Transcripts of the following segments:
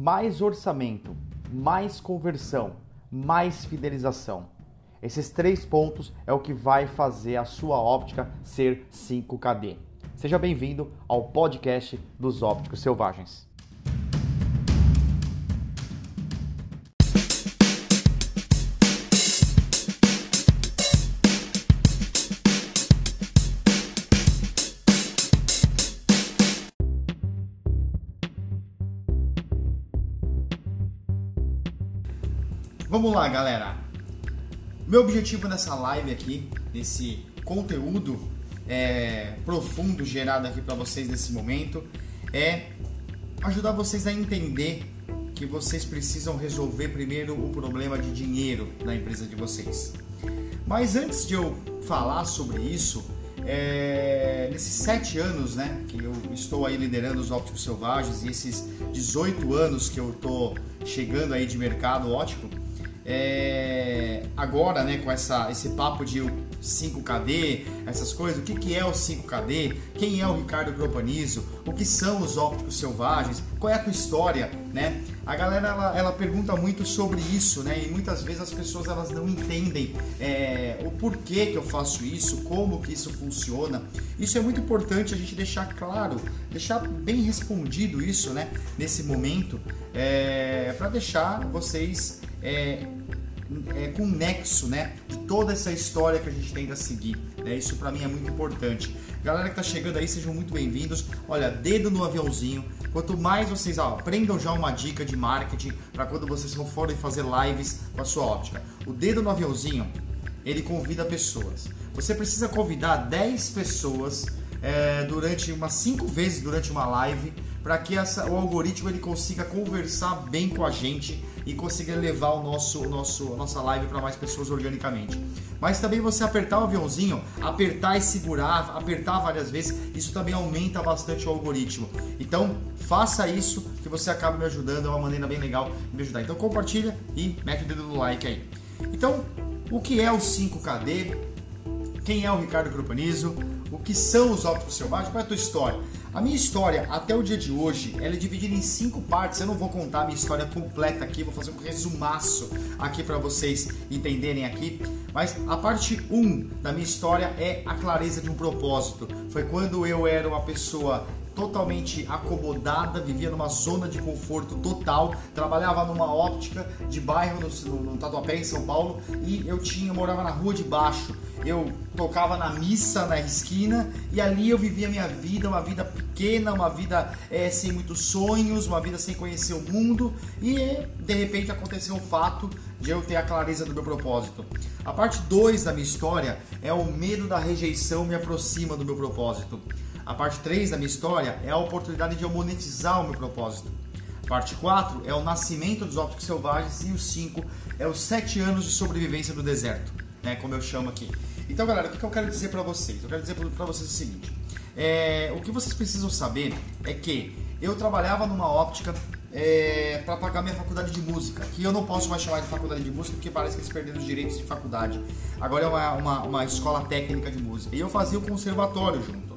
mais orçamento, mais conversão, mais fidelização. Esses três pontos é o que vai fazer a sua óptica ser 5KD. Seja bem-vindo ao podcast dos ópticos selvagens. Vamos lá, galera. Meu objetivo nessa live aqui, nesse conteúdo é, profundo gerado aqui para vocês nesse momento, é ajudar vocês a entender que vocês precisam resolver primeiro o problema de dinheiro da empresa de vocês. Mas antes de eu falar sobre isso, é, nesses sete anos né, que eu estou aí liderando os ópticos selvagens e esses 18 anos que eu estou chegando aí de mercado óptico, é, agora, né, com essa, esse papo de 5KD, essas coisas, o que, que é o 5KD, quem é o Ricardo Cropanizo, o que são os ópticos selvagens, qual é a tua história, né? A galera ela, ela pergunta muito sobre isso, né? E muitas vezes as pessoas elas não entendem é, o porquê que eu faço isso, como que isso funciona. Isso é muito importante a gente deixar claro, deixar bem respondido isso, né? Nesse momento, é, para deixar vocês é, é, com nexo, né, de toda essa história que a gente tem a seguir. Né? Isso para mim é muito importante. Galera que tá chegando aí, sejam muito bem-vindos. Olha, dedo no aviãozinho. Quanto mais vocês ó, aprendam já uma dica de marketing para quando vocês forem fazer lives com a sua óptica. O dedo no aviãozinho, ele convida pessoas. Você precisa convidar 10 pessoas é, durante umas 5 vezes durante uma live para que essa, o algoritmo ele consiga conversar bem com a gente e consiga levar o nosso, o nosso, nossa live para mais pessoas organicamente. Mas também você apertar o aviãozinho, apertar e segurar, apertar várias vezes, isso também aumenta bastante o algoritmo. Então faça isso que você acaba me ajudando, é uma maneira bem legal de me ajudar. Então compartilha e mete o dedo no like aí. Então, o que é o 5KD? Quem é o Ricardo Grupanizo? O que são os ópticos selvagens? Qual é a tua história? A minha história até o dia de hoje, ela é dividida em cinco partes. Eu não vou contar a minha história completa aqui, vou fazer um resumaço aqui para vocês entenderem aqui. Mas a parte 1 um da minha história é a clareza de um propósito. Foi quando eu era uma pessoa totalmente acomodada, vivia numa zona de conforto total, trabalhava numa óptica de bairro no, no Tatuapé, em São Paulo, e eu tinha morava na rua de baixo. Eu tocava na missa na esquina e ali eu vivia minha vida, uma vida pequena, uma vida é, sem muitos sonhos, uma vida sem conhecer o mundo e de repente aconteceu o fato de eu ter a clareza do meu propósito. A parte 2 da minha história é o medo da rejeição me aproxima do meu propósito. A parte 3 da minha história é a oportunidade de eu monetizar o meu propósito. Parte 4 é o nascimento dos ópticos selvagens e o 5 é os 7 anos de sobrevivência do deserto, né, como eu chamo aqui. Então, galera, o que eu quero dizer para vocês? Eu quero dizer para vocês o seguinte: é, o que vocês precisam saber é que eu trabalhava numa óptica é, para pagar minha faculdade de música, que eu não posso mais chamar de faculdade de música porque parece que eles perderam os direitos de faculdade. Agora é uma, uma, uma escola técnica de música. E eu fazia o conservatório junto.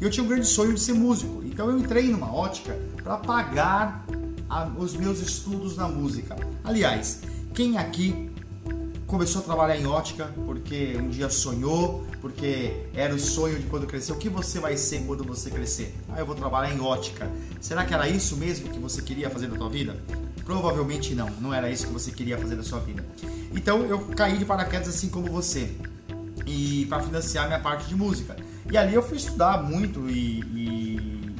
E eu tinha um grande sonho de ser músico. Então eu entrei numa ótica para pagar a, os meus estudos na música. Aliás, quem aqui começou a trabalhar em ótica porque um dia sonhou, porque era o sonho de quando crescer. O que você vai ser quando você crescer? Ah, eu vou trabalhar em ótica. Será que era isso mesmo que você queria fazer na sua vida? Provavelmente não, não era isso que você queria fazer na sua vida. Então eu caí de paraquedas assim como você. E para financiar minha parte de música. E ali eu fui estudar muito e, e,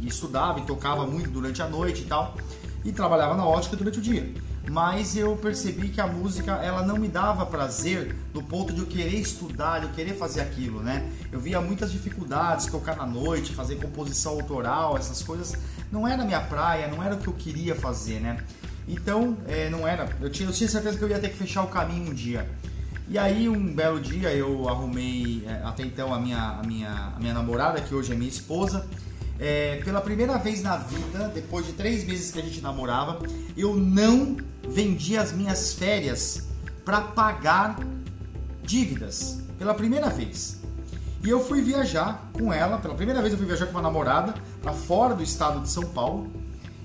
e, estudava e tocava muito durante a noite e tal. E trabalhava na ótica durante o dia mas eu percebi que a música ela não me dava prazer no ponto de eu querer estudar, de eu querer fazer aquilo, né? Eu via muitas dificuldades, tocar na noite, fazer composição autoral, essas coisas não era minha praia, não era o que eu queria fazer, né? Então, é, não era. Eu tinha, eu tinha certeza que eu ia ter que fechar o caminho um dia. E aí, um belo dia, eu arrumei é, até então a minha, a minha, a minha namorada, que hoje é minha esposa. É, pela primeira vez na vida, depois de três meses que a gente namorava, eu não vendi as minhas férias para pagar dívidas pela primeira vez. E eu fui viajar com ela, pela primeira vez eu fui viajar com uma namorada para fora do estado de São Paulo.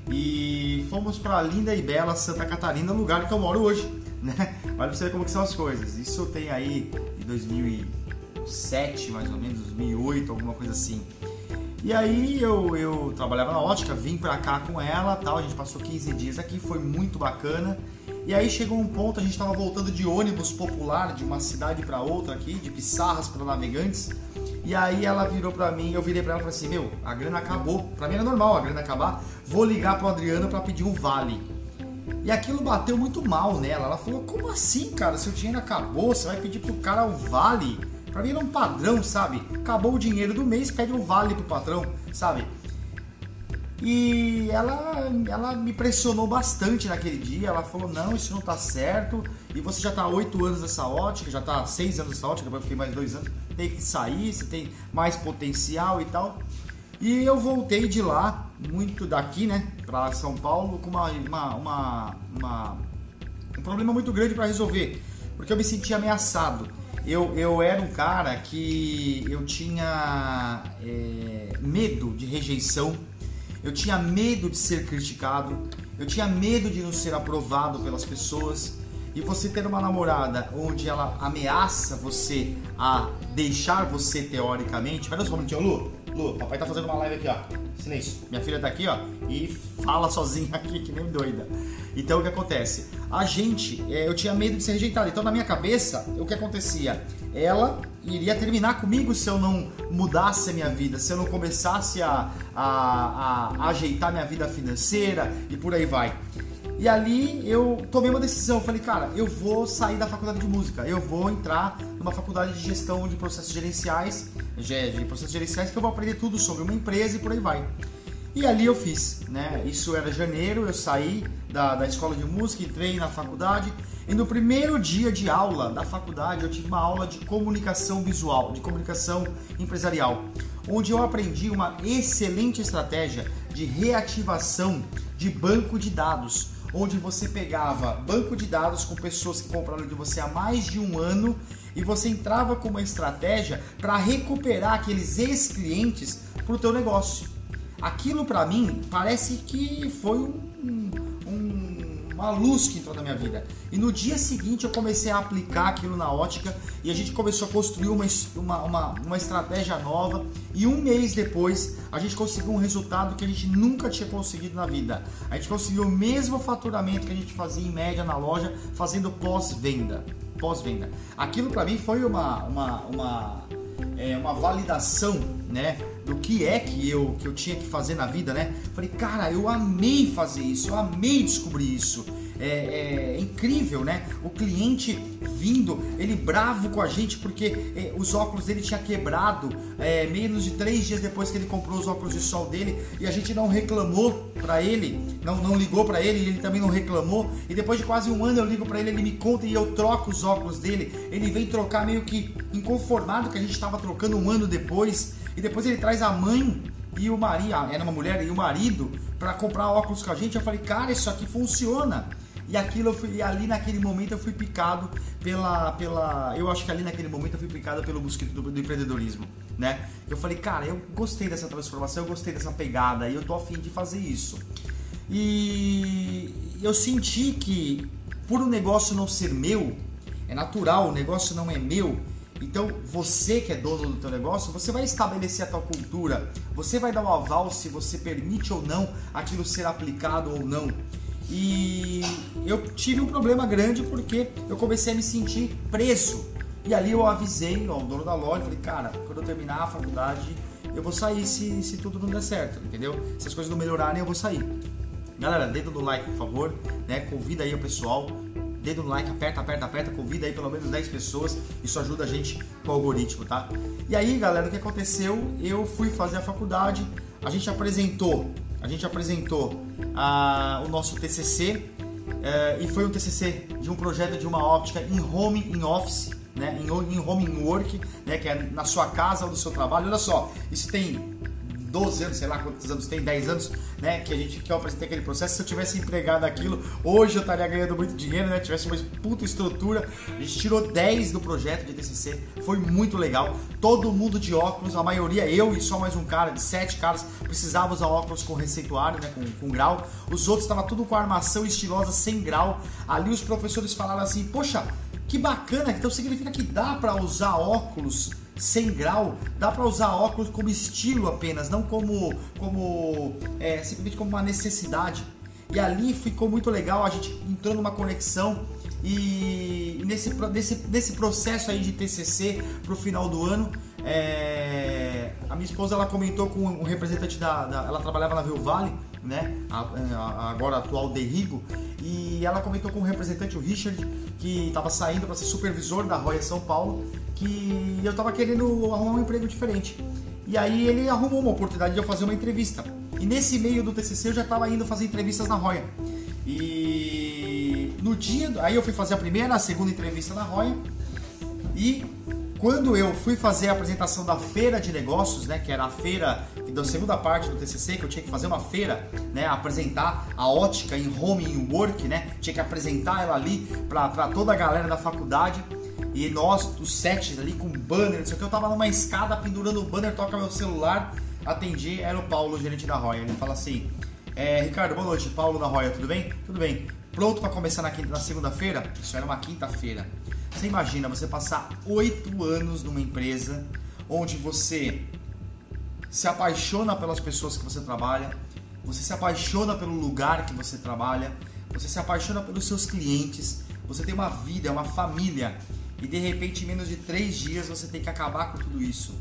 e fomos para linda e bela Santa Catarina, lugar que eu moro hoje, né? Olha pra você ver como são as coisas. Isso tem aí em 2007, mais ou menos, 2008, alguma coisa assim. E aí eu, eu trabalhava na ótica, vim pra cá com ela, tal, a gente passou 15 dias aqui, foi muito bacana. E aí chegou um ponto, a gente estava voltando de ônibus popular de uma cidade para outra aqui, de Pissarras para Navegantes. E aí ela virou pra mim, eu virei pra ela e falei assim, meu, a grana acabou. Pra mim era normal a grana acabar. Vou ligar pro Adriano para pedir um vale. E aquilo bateu muito mal nela. Ela falou, como assim, cara? Seu dinheiro acabou, você vai pedir pro cara o vale? Pra mim era um padrão, sabe? Acabou o dinheiro do mês, pede um vale pro patrão, sabe? E ela, ela me pressionou bastante naquele dia. Ela falou: não, isso não tá certo. E você já tá oito anos nessa ótica, já tá seis anos nessa ótica, depois fiquei mais dois anos. Tem que sair, você tem mais potencial e tal. E eu voltei de lá, muito daqui, né, para São Paulo, com uma, uma, uma, uma um problema muito grande para resolver, porque eu me sentia ameaçado. Eu, eu era um cara que eu tinha é, medo de rejeição eu tinha medo de ser criticado, eu tinha medo de não ser aprovado pelas pessoas. E você ter uma namorada onde ela ameaça você a deixar você teoricamente. Pera só um momentinho, Lu. Lu, papai tá fazendo uma live aqui, ó. Silêncio. Minha filha tá aqui, ó, e fala sozinha aqui, que nem doida. Então o que acontece? A gente, é, eu tinha medo de ser rejeitado. Então na minha cabeça, o que acontecia? Ela iria terminar comigo se eu não mudasse a minha vida, se eu não começasse a, a, a, a ajeitar minha vida financeira e por aí vai. E ali eu tomei uma decisão, falei, cara, eu vou sair da faculdade de música, eu vou entrar numa faculdade de gestão de processos gerenciais, de processos gerenciais que eu vou aprender tudo sobre uma empresa e por aí vai. E ali eu fiz, né? Isso era janeiro, eu saí da, da escola de música, entrei na faculdade e no primeiro dia de aula da faculdade eu tive uma aula de comunicação visual, de comunicação empresarial, onde eu aprendi uma excelente estratégia de reativação de banco de dados onde você pegava banco de dados com pessoas que compraram de você há mais de um ano e você entrava com uma estratégia para recuperar aqueles ex-clientes para o teu negócio. Aquilo para mim parece que foi um, uma luz que entrou na minha vida. E no dia seguinte eu comecei a aplicar aquilo na ótica e a gente começou a construir uma, uma, uma, uma estratégia nova. E um mês depois a gente conseguiu um resultado que a gente nunca tinha conseguido na vida. A gente conseguiu o mesmo faturamento que a gente fazia em média na loja fazendo pós-venda. Pós-venda. Aquilo para mim foi uma, uma, uma, é, uma validação, né? do que é que eu, que eu tinha que fazer na vida, né? Falei, cara, eu amei fazer isso, eu amei descobrir isso. É, é, incrível, né? O cliente vindo, ele bravo com a gente porque é, os óculos dele tinha quebrado é, menos de três dias depois que ele comprou os óculos de sol dele e a gente não reclamou para ele, não, não ligou para ele ele também não reclamou. E depois de quase um ano eu ligo para ele, ele me conta e eu troco os óculos dele. Ele vem trocar meio que inconformado que a gente estava trocando um ano depois. E depois ele traz a mãe e o marido, era uma mulher e o marido, para comprar óculos com a gente. Eu falei, cara, isso aqui funciona. E aquilo eu fui, ali naquele momento eu fui picado pela, pela. Eu acho que ali naquele momento eu fui picado pelo mosquito do, do empreendedorismo, né? Eu falei, cara, eu gostei dessa transformação, eu gostei dessa pegada e eu tô afim de fazer isso. E eu senti que por o um negócio não ser meu, é natural, o negócio não é meu, então, você que é dono do teu negócio, você vai estabelecer a tua cultura, você vai dar o um aval se você permite ou não aquilo ser aplicado ou não. E eu tive um problema grande porque eu comecei a me sentir preso. E ali eu avisei ao dono da loja, falei, cara, quando eu terminar a faculdade, eu vou sair se, se tudo não der certo, entendeu? Se as coisas não melhorarem, eu vou sair. Galera, dedo no like, por favor, né? Convida aí o pessoal, dedo no like, aperta, aperta, aperta, convida aí pelo menos 10 pessoas, isso ajuda a gente com o algoritmo, tá? E aí, galera, o que aconteceu? Eu fui fazer a faculdade, a gente apresentou, a gente apresentou ah, o nosso TCC eh, e foi um TCC de um projeto de uma óptica em home, em office, né? Em, em home in work, né? Que é na sua casa ou no seu trabalho. Olha só, isso tem 12 anos, sei lá quantos anos tem, 10 anos, né? Que a gente que eu apresentei aquele processo. Se eu tivesse empregado aquilo, hoje eu estaria ganhando muito dinheiro, né? Tivesse uma puta estrutura. A gente tirou 10 do projeto de TCC, foi muito legal. Todo mundo de óculos, a maioria, eu e só mais um cara, de 7 caras, precisava usar óculos com receituário, né? Com, com grau. Os outros estavam tudo com armação estilosa sem grau. Ali os professores falaram assim: Poxa, que bacana, então significa que dá para usar óculos sem grau, dá para usar óculos como estilo apenas, não como, como é, simplesmente como uma necessidade. E ali ficou muito legal, a gente entrou numa conexão e nesse, nesse, nesse processo aí de TCC para o final do ano, é, a minha esposa ela comentou com um representante da, da ela trabalhava na Viu Vale, né, agora atual Derrigo, e ela comentou com um representante, o Richard, que estava saindo para ser supervisor da Roya São Paulo, que eu estava querendo arrumar um emprego diferente. E aí ele arrumou uma oportunidade de eu fazer uma entrevista. E nesse meio do TCC eu já estava indo fazer entrevistas na Roya. E no dia, aí eu fui fazer a primeira, a segunda entrevista na Roya. E quando eu fui fazer a apresentação da feira de negócios, né, que era a feira da segunda parte do TCC, que eu tinha que fazer uma feira, né, apresentar a ótica em home in work, né, tinha que apresentar ela ali para toda a galera da faculdade. E nós, os sete ali com banner, não sei o que, eu tava numa escada pendurando o banner, toca meu celular, atendi, era o Paulo, gerente da Roya. Ele fala assim: é, Ricardo, boa noite, Paulo da Roya, tudo bem? Tudo bem. Pronto para começar na, na segunda-feira? Isso era uma quinta-feira. Você imagina você passar oito anos numa empresa onde você se apaixona pelas pessoas que você trabalha, você se apaixona pelo lugar que você trabalha, você se apaixona pelos seus clientes, você tem uma vida, uma família e de repente em menos de três dias você tem que acabar com tudo isso.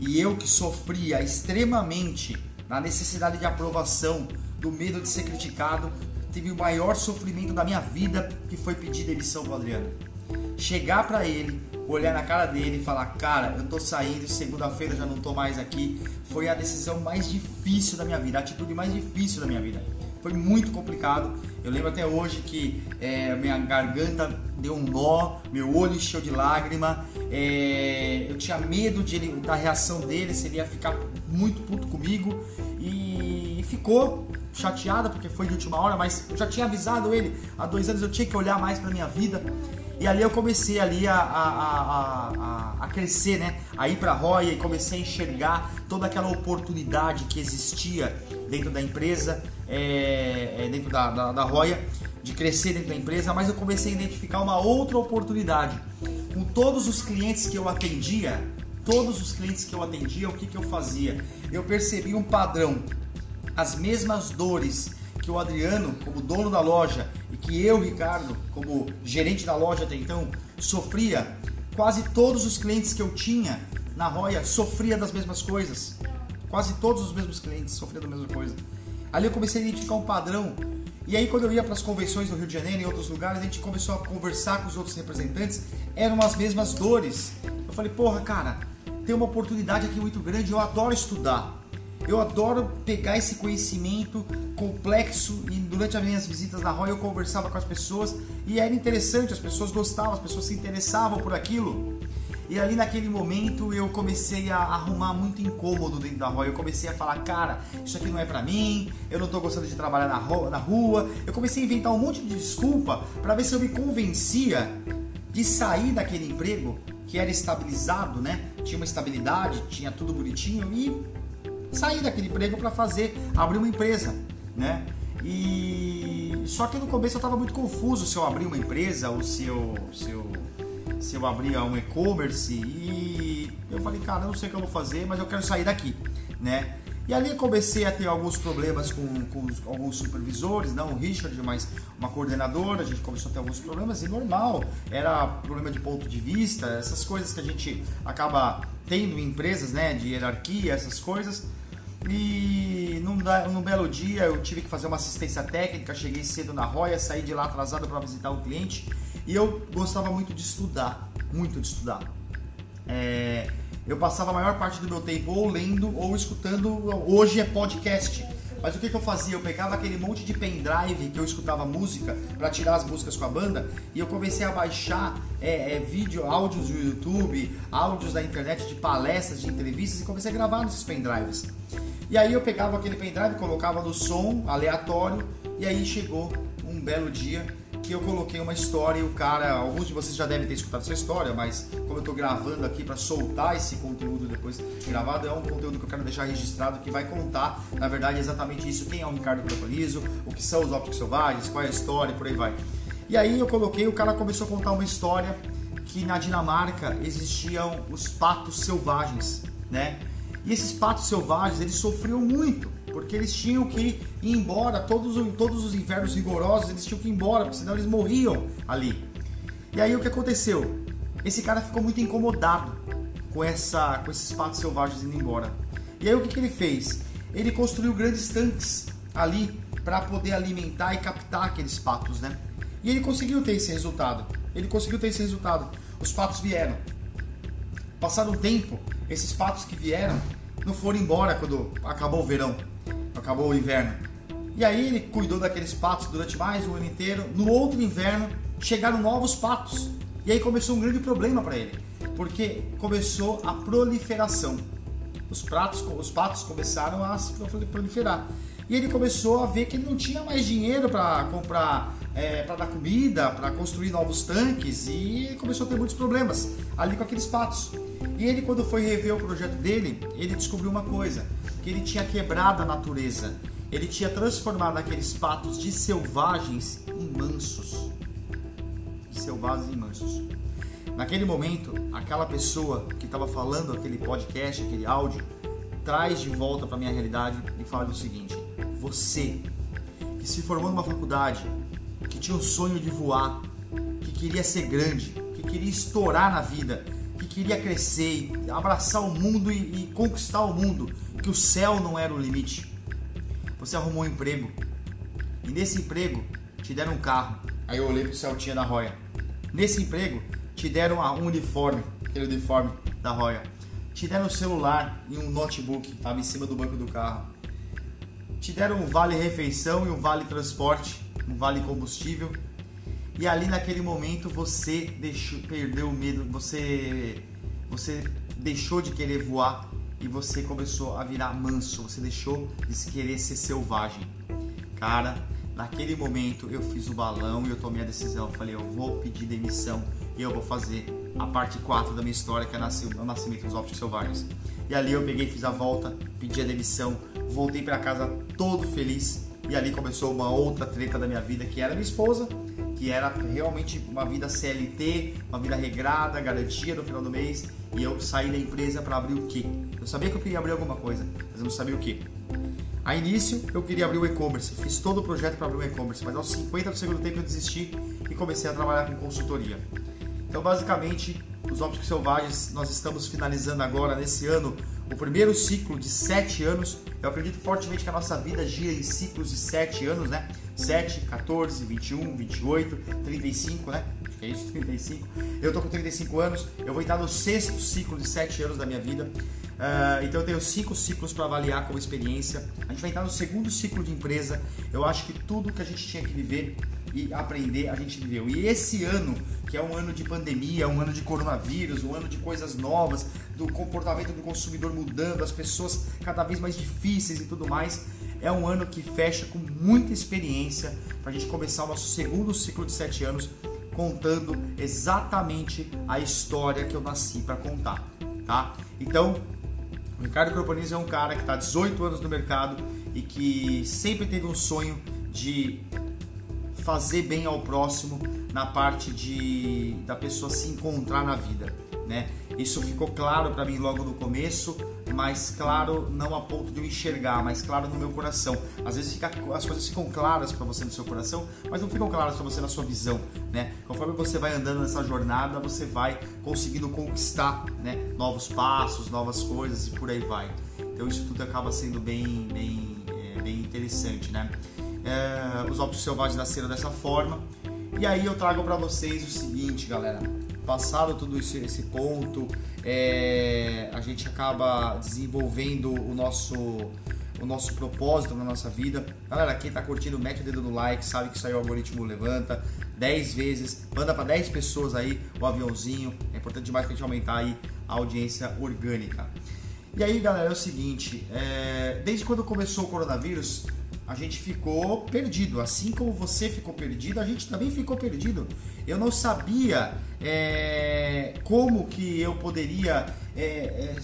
E eu que sofria extremamente na necessidade de aprovação, do medo de ser criticado, tive o maior sofrimento da minha vida que foi pedir demissão pro Adriano chegar para ele, olhar na cara dele e falar: Cara, eu tô saindo, segunda-feira já não tô mais aqui. Foi a decisão mais difícil da minha vida, a atitude mais difícil da minha vida. Foi muito complicado. Eu lembro até hoje que é, minha garganta deu um nó, meu olho encheu de lágrima. É, eu tinha medo de ele, da reação dele, se ele ia ficar muito puto comigo. E, e ficou chateada porque foi de última hora, mas eu já tinha avisado ele há dois anos. Eu tinha que olhar mais para minha vida. E ali eu comecei ali a, a, a, a crescer, né? A ir para a Roya e comecei a enxergar toda aquela oportunidade que existia dentro da empresa, é, é, dentro da, da, da Roya, de crescer dentro da empresa, mas eu comecei a identificar uma outra oportunidade. Com todos os clientes que eu atendia, todos os clientes que eu atendia, o que, que eu fazia? Eu percebi um padrão, as mesmas dores que o Adriano, como dono da loja, e que eu, Ricardo, como gerente da loja até então, sofria, quase todos os clientes que eu tinha na Roya sofria das mesmas coisas. Quase todos os mesmos clientes sofriam da mesma coisa. Ali eu comecei a identificar um padrão. E aí quando eu ia para as convenções do Rio de Janeiro e em outros lugares, a gente começou a conversar com os outros representantes, eram as mesmas dores. Eu falei, porra, cara, tem uma oportunidade aqui muito grande, eu adoro estudar. Eu adoro pegar esse conhecimento complexo e durante as minhas visitas na Roy eu conversava com as pessoas e era interessante, as pessoas gostavam, as pessoas se interessavam por aquilo. E ali naquele momento eu comecei a arrumar muito incômodo dentro da Roy. Eu comecei a falar, cara, isso aqui não é pra mim, eu não tô gostando de trabalhar na rua. Na rua. Eu comecei a inventar um monte de desculpa para ver se eu me convencia de sair daquele emprego que era estabilizado, né? Tinha uma estabilidade, tinha tudo bonitinho e sair daquele emprego para fazer, abrir uma empresa, né? E só que no começo eu estava muito confuso se eu abrir uma empresa ou se eu, se eu, se eu abrir um e-commerce e eu falei, cara, eu não sei o que eu vou fazer, mas eu quero sair daqui, né? E ali comecei a ter alguns problemas com, com alguns supervisores, não o Richard, mas uma coordenadora, a gente começou a ter alguns problemas, e normal, era problema de ponto de vista, essas coisas que a gente acaba tendo em empresas, né, de hierarquia, essas coisas. E num, num, belo dia eu tive que fazer uma assistência técnica, cheguei cedo na Roya, saí de lá atrasado para visitar um cliente e eu gostava muito de estudar, muito de estudar. É, eu passava a maior parte do meu tempo ou lendo ou escutando, hoje é podcast. Mas o que, que eu fazia? Eu pegava aquele monte de pendrive que eu escutava música para tirar as músicas com a banda e eu comecei a baixar é, é, vídeo, áudios do YouTube, áudios da internet de palestras, de entrevistas e comecei a gravar nesses pendrives. E aí eu pegava aquele pendrive, colocava no som aleatório e aí chegou um belo dia que eu coloquei uma história e o cara, alguns de vocês já devem ter escutado essa história, mas como eu estou gravando aqui para soltar esse conteúdo depois gravado, é um conteúdo que eu quero deixar registrado que vai contar, na verdade, exatamente isso, quem é o Ricardo Propalizo, o que são os ópticos selvagens, qual é a história e por aí vai. E aí eu coloquei, o cara começou a contar uma história que na Dinamarca existiam os patos selvagens, né? E esses patos selvagens, eles sofriam muito porque eles tinham que ir embora, todos, todos os invernos rigorosos, eles tinham que ir embora, porque senão eles morriam ali. E aí o que aconteceu? Esse cara ficou muito incomodado com, essa, com esses patos selvagens indo embora. E aí o que, que ele fez? Ele construiu grandes tanques ali para poder alimentar e captar aqueles patos, né? E ele conseguiu ter esse resultado. Ele conseguiu ter esse resultado. Os patos vieram. Passado um tempo, esses patos que vieram não foram embora quando acabou o verão acabou o inverno. E aí ele cuidou daqueles patos durante mais um ano inteiro. No outro inverno chegaram novos patos. E aí começou um grande problema para ele, porque começou a proliferação. Os, pratos, os patos começaram a se proliferar. E ele começou a ver que ele não tinha mais dinheiro para comprar, é, para dar comida, para construir novos tanques e começou a ter muitos problemas ali com aqueles patos. E ele, quando foi rever o projeto dele, ele descobriu uma coisa: que ele tinha quebrado a natureza, ele tinha transformado aqueles patos de selvagens em mansos. De selvagens em mansos. Naquele momento, aquela pessoa que estava falando aquele podcast, aquele áudio, traz de volta para minha realidade e fala o seguinte: você que se formou numa faculdade, que tinha o sonho de voar, que queria ser grande, que queria estourar na vida, queria crescer, abraçar o mundo e, e conquistar o mundo, que o céu não era o limite. Você arrumou um emprego e nesse emprego te deram um carro. Aí eu olhei pro Celtinha da Roya. Nesse emprego te deram um uniforme, aquele uniforme da Roya. Te deram um celular e um notebook, estava em cima do banco do carro. Te deram um vale refeição e um vale transporte, um vale combustível e ali naquele momento você deixou, perdeu o medo, você, você deixou de querer voar e você começou a virar manso, você deixou de querer ser selvagem. Cara, naquele momento eu fiz o balão e eu tomei a decisão. falei, eu vou pedir demissão e eu vou fazer a parte 4 da minha história, que é o nascimento dos ópticos selvagens. E ali eu peguei, fiz a volta, pedi a demissão, voltei para casa todo feliz e ali começou uma outra treta da minha vida, que era minha esposa que era realmente uma vida CLT, uma vida regrada, garantia no final do mês, e eu saí da empresa para abrir o quê? Eu sabia que eu queria abrir alguma coisa, mas eu não sabia o quê. A início eu queria abrir o e-commerce, fiz todo o projeto para abrir o e-commerce, mas aos 50 do segundo tempo eu desisti e comecei a trabalhar com consultoria. Então, basicamente, os ópticos selvagens nós estamos finalizando agora nesse ano o primeiro ciclo de 7 anos. Eu acredito fortemente que a nossa vida gira em ciclos de 7 anos, né? 7, 14, 21, 28, 35, né? Acho que é isso, 35. Eu tô com 35 anos, eu vou entrar no sexto ciclo de 7 anos da minha vida. Uh, então eu tenho cinco ciclos para avaliar como experiência. A gente vai entrar no segundo ciclo de empresa. Eu acho que tudo que a gente tinha que viver e aprender, a gente viveu. E esse ano, que é um ano de pandemia, um ano de coronavírus, um ano de coisas novas, do comportamento do consumidor mudando, as pessoas cada vez mais difíceis e tudo mais, é um ano que fecha com muita experiência para a gente começar o nosso segundo ciclo de sete anos contando exatamente a história que eu nasci para contar, tá? Então, o Ricardo Croponis é um cara que está 18 anos no mercado e que sempre teve um sonho de fazer bem ao próximo na parte de da pessoa se encontrar na vida, né? Isso ficou claro para mim logo no começo, mas claro não a ponto de eu enxergar, mas claro no meu coração. Às vezes fica, as coisas ficam claras para você no seu coração, mas não ficam claras para você na sua visão, né? Conforme você vai andando nessa jornada, você vai conseguindo conquistar, né? Novos passos, novas coisas e por aí vai. Então isso tudo acaba sendo bem, bem, é, bem interessante, né? É, os ópticos selvagens nasceram dessa forma. E aí eu trago para vocês o seguinte, galera. Passado todo esse, esse ponto, é, a gente acaba desenvolvendo o nosso, o nosso propósito na nossa vida. Galera, quem tá curtindo, mete o dedo no like, sabe que aí o algoritmo levanta 10 vezes, manda para 10 pessoas aí o aviãozinho. É importante demais pra gente aumentar aí a audiência orgânica. E aí, galera, é o seguinte: é, desde quando começou o coronavírus, a gente ficou perdido. Assim como você ficou perdido, a gente também ficou perdido. Eu não sabia é, como que eu poderia é,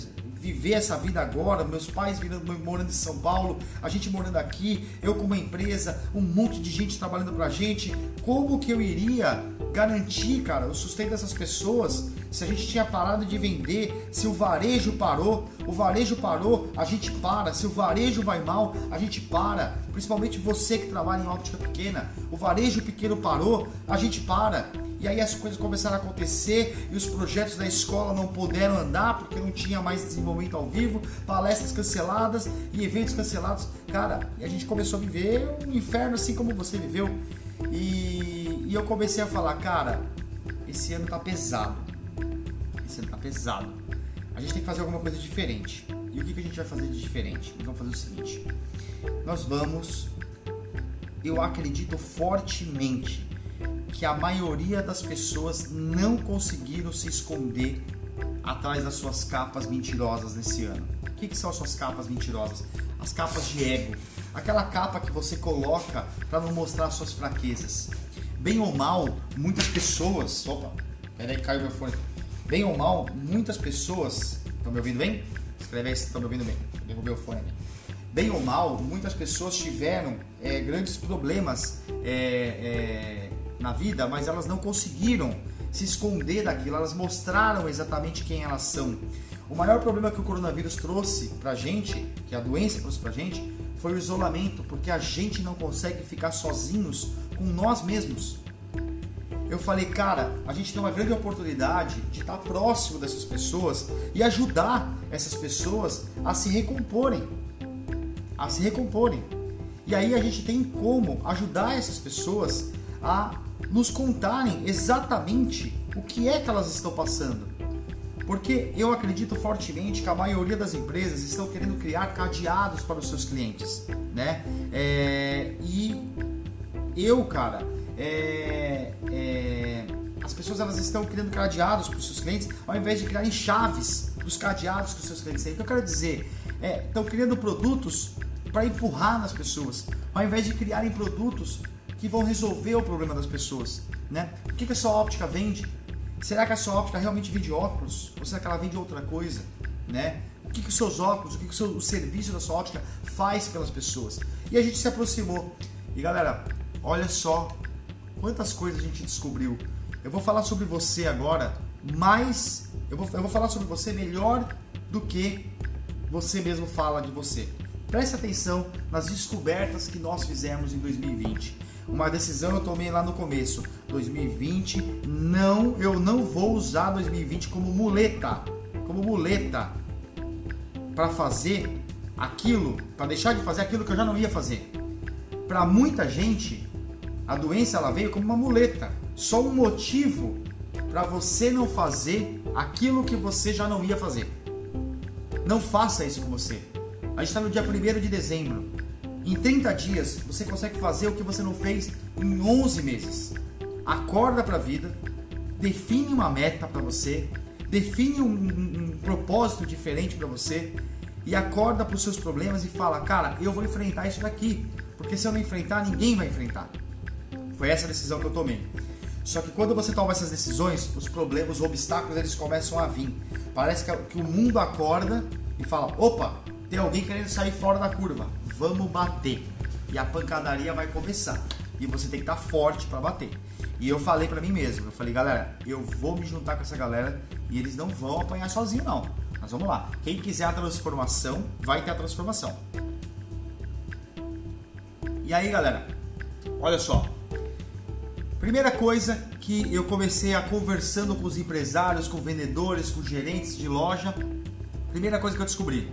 viver essa vida agora. Meus pais virando, morando em São Paulo, a gente morando aqui, eu com uma empresa, um monte de gente trabalhando pra gente. Como que eu iria garantir, cara, o sustento dessas pessoas se a gente tinha parado de vender, se o varejo parou, o varejo parou, a gente para, se o varejo vai mal, a gente para, principalmente você que trabalha em óptica pequena, o varejo pequeno parou, a gente para. E aí as coisas começaram a acontecer e os projetos da escola não puderam andar porque não tinha mais desenvolvimento ao vivo, palestras canceladas e eventos cancelados. Cara, e a gente começou a viver um inferno assim como você viveu. E, e eu comecei a falar, cara, esse ano tá pesado. Esse ano tá pesado. A gente tem que fazer alguma coisa diferente. E o que, que a gente vai fazer de diferente? Nós vamos fazer o seguinte: nós vamos, eu acredito fortemente que a maioria das pessoas não conseguiram se esconder atrás das suas capas mentirosas nesse ano. O que, que são as suas capas mentirosas? As capas de ego. Aquela capa que você coloca para não mostrar suas fraquezas. Bem ou mal, muitas pessoas. Opa, peraí, caiu meu fone. Bem ou mal, muitas pessoas. Estão me ouvindo bem? Escreve aí se estão me ouvindo bem. Derrubei o fone aqui. Bem ou mal, muitas pessoas tiveram é, grandes problemas é, é, na vida, mas elas não conseguiram se esconder daquilo, elas mostraram exatamente quem elas são. O maior problema que o coronavírus trouxe pra gente, que a doença trouxe pra gente, foi o isolamento, porque a gente não consegue ficar sozinhos com nós mesmos. Eu falei, cara, a gente tem uma grande oportunidade de estar próximo dessas pessoas e ajudar essas pessoas a se recomporem. A se recomporem. E aí a gente tem como ajudar essas pessoas a nos contarem exatamente o que é que elas estão passando. Porque eu acredito fortemente que a maioria das empresas estão querendo criar cadeados para os seus clientes, né? É, e eu, cara, é, é, as pessoas elas estão criando cadeados para os seus clientes ao invés de criarem chaves para os cadeados que os seus clientes têm. O que eu quero dizer é, estão criando produtos para empurrar nas pessoas, ao invés de criarem produtos que vão resolver o problema das pessoas, né? O que, que a sua óptica vende? Será que a sua óptica realmente vende óculos? Ou será que ela vende outra coisa, né? O que, que os seus óculos, o que, que o, seu, o serviço da sua óptica faz pelas pessoas? E a gente se aproximou. E galera, olha só quantas coisas a gente descobriu. Eu vou falar sobre você agora, mais eu vou, eu vou falar sobre você melhor do que você mesmo fala de você. Preste atenção nas descobertas que nós fizemos em 2020 uma decisão eu tomei lá no começo. 2020, não, eu não vou usar 2020 como muleta, como muleta para fazer aquilo, para deixar de fazer aquilo que eu já não ia fazer. Para muita gente, a doença ela veio como uma muleta, só um motivo para você não fazer aquilo que você já não ia fazer. Não faça isso com você. A gente está no dia 1 de dezembro. Em 30 dias você consegue fazer o que você não fez em 11 meses. Acorda para a vida, define uma meta para você, define um, um, propósito diferente para você e acorda para os seus problemas e fala: Cara, eu vou enfrentar isso daqui, porque se eu não enfrentar, ninguém vai enfrentar. Foi essa a decisão que eu tomei. Só que quando você toma essas decisões, os problemas, os obstáculos, eles começam a vir. Parece que o mundo acorda e fala: opa, tem alguém querendo sair fora da curva vamos bater. E a pancadaria vai começar. E você tem que estar tá forte para bater. E eu falei para mim mesmo, eu falei, galera, eu vou me juntar com essa galera e eles não vão apanhar sozinho não. Mas vamos lá. Quem quiser a transformação, vai ter a transformação. E aí, galera, olha só. Primeira coisa que eu comecei a conversando com os empresários, com vendedores, com gerentes de loja. Primeira coisa que eu descobri,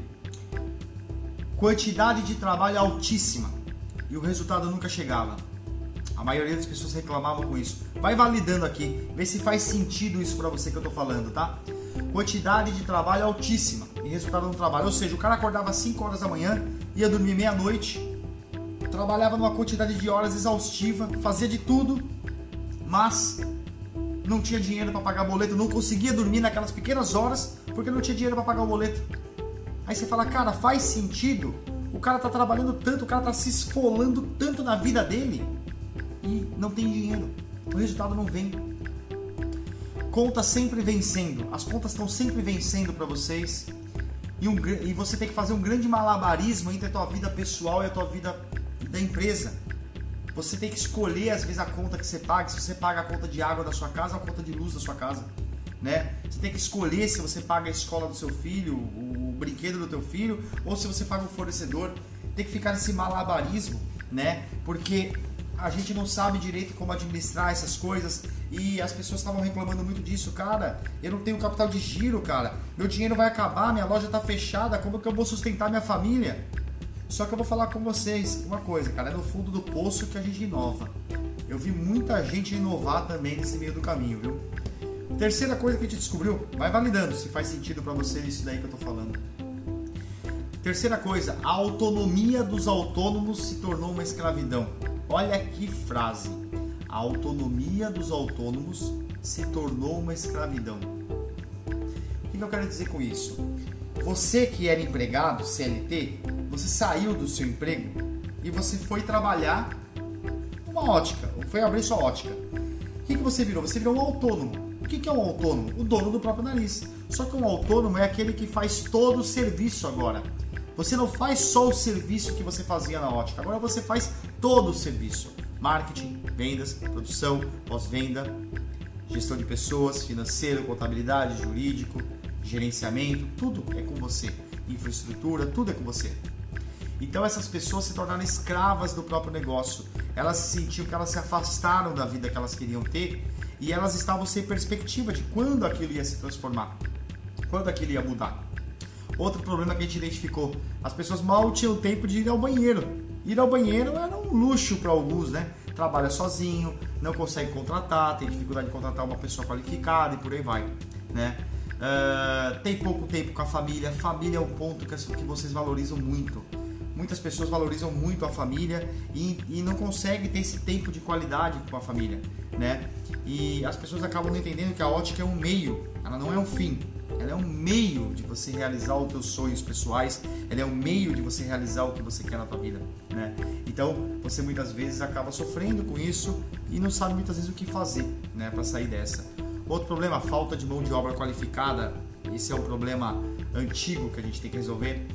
Quantidade de trabalho altíssima e o resultado nunca chegava. A maioria das pessoas reclamavam com isso. Vai validando aqui, vê se faz sentido isso para você que eu tô falando, tá? Quantidade de trabalho altíssima e resultado no trabalho. Ou seja, o cara acordava às 5 horas da manhã, ia dormir meia-noite, trabalhava numa quantidade de horas exaustiva, fazia de tudo, mas não tinha dinheiro para pagar boleto, não conseguia dormir naquelas pequenas horas porque não tinha dinheiro para pagar o boleto. Aí você fala, cara, faz sentido? O cara tá trabalhando tanto, o cara tá se esfolando tanto na vida dele e não tem dinheiro. O resultado não vem. Conta sempre vencendo. As contas estão sempre vencendo para vocês. E, um, e você tem que fazer um grande malabarismo entre a tua vida pessoal e a tua vida da empresa. Você tem que escolher às vezes a conta que você paga, se você paga a conta de água da sua casa ou a conta de luz da sua casa, né? Você tem que escolher se você paga a escola do seu filho, brinquedo do teu filho, ou se você paga o fornecedor. Tem que ficar nesse malabarismo, né? Porque a gente não sabe direito como administrar essas coisas e as pessoas estavam reclamando muito disso, cara. Eu não tenho capital de giro, cara. Meu dinheiro vai acabar, minha loja tá fechada, como que eu vou sustentar minha família? Só que eu vou falar com vocês uma coisa, cara, é no fundo do poço que a gente inova. Eu vi muita gente inovar também nesse meio do caminho, viu? Terceira coisa que a gente descobriu, vai validando se faz sentido para você isso daí que eu tô falando. Terceira coisa, a autonomia dos autônomos se tornou uma escravidão. Olha que frase. A autonomia dos autônomos se tornou uma escravidão. O que eu quero dizer com isso? Você que era empregado, CLT, você saiu do seu emprego e você foi trabalhar numa ótica, foi abrir sua ótica. O que, que você virou? Você virou um autônomo. O que, que é um autônomo? O dono do próprio nariz. Só que um autônomo é aquele que faz todo o serviço agora. Você não faz só o serviço que você fazia na ótica, agora você faz todo o serviço: marketing, vendas, produção, pós-venda, gestão de pessoas, financeiro, contabilidade, jurídico, gerenciamento, tudo é com você. Infraestrutura, tudo é com você. Então essas pessoas se tornaram escravas do próprio negócio. Elas se sentiam que elas se afastaram da vida que elas queriam ter e elas estavam sem perspectiva de quando aquilo ia se transformar, quando aquilo ia mudar. Outro problema que a gente identificou: as pessoas mal tinham tempo de ir ao banheiro. Ir ao banheiro era um luxo para alguns, né? Trabalha sozinho, não consegue contratar, tem dificuldade de contratar uma pessoa qualificada e por aí vai, né? Uh, tem pouco tempo com a família. Família é um ponto que, que vocês valorizam muito muitas pessoas valorizam muito a família e, e não conseguem ter esse tempo de qualidade com a família, né? E as pessoas acabam não entendendo que a ótica é um meio, ela não é um fim. Ela é um meio de você realizar os teus sonhos pessoais, ela é um meio de você realizar o que você quer na tua vida, né? Então, você muitas vezes acaba sofrendo com isso e não sabe muitas vezes o que fazer, né, para sair dessa. Outro problema, falta de mão de obra qualificada. Esse é um problema antigo que a gente tem que resolver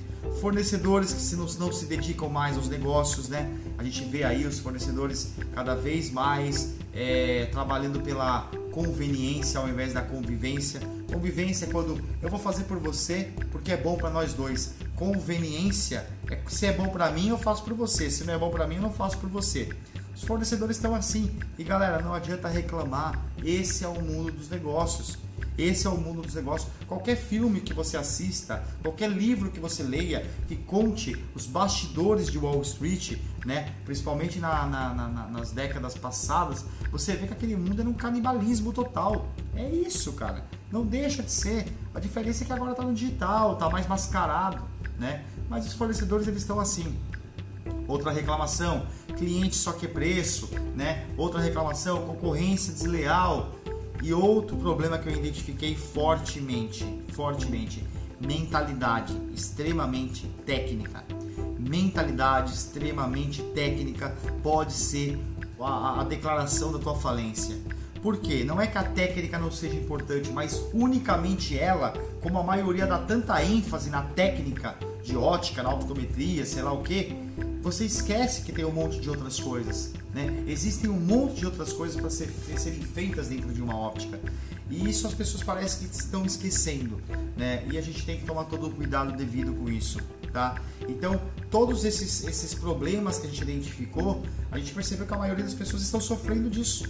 fornecedores que se não, não, se dedicam mais aos negócios, né? A gente vê aí os fornecedores cada vez mais é, trabalhando pela conveniência ao invés da convivência. Convivência é quando eu vou fazer por você porque é bom para nós dois. Conveniência é se é bom para mim eu faço por você, se não é bom para mim eu não faço por você. Os fornecedores estão assim e galera, não adianta reclamar. Esse é o mundo dos negócios. Esse é o mundo dos negócios. Qualquer filme que você assista, qualquer livro que você leia, que conte os bastidores de Wall Street, né? principalmente na, na, na, nas décadas passadas, você vê que aquele mundo era um canibalismo total. É isso, cara. Não deixa de ser. A diferença é que agora está no digital, está mais mascarado, né? Mas os fornecedores eles estão assim. Outra reclamação, cliente só que preço, né? Outra reclamação, concorrência desleal. E outro problema que eu identifiquei fortemente, fortemente, mentalidade extremamente técnica. Mentalidade extremamente técnica pode ser a, a declaração da tua falência. Por quê? Não é que a técnica não seja importante, mas unicamente ela, como a maioria dá tanta ênfase na técnica de ótica, na optometria, sei lá o que, você esquece que tem um monte de outras coisas. Né? Existem um monte de outras coisas para ser, serem feitas dentro de uma óptica. E isso as pessoas parecem que estão esquecendo. Né? E a gente tem que tomar todo o cuidado devido com isso. Tá? Então, todos esses, esses problemas que a gente identificou, a gente percebeu que a maioria das pessoas estão sofrendo disso.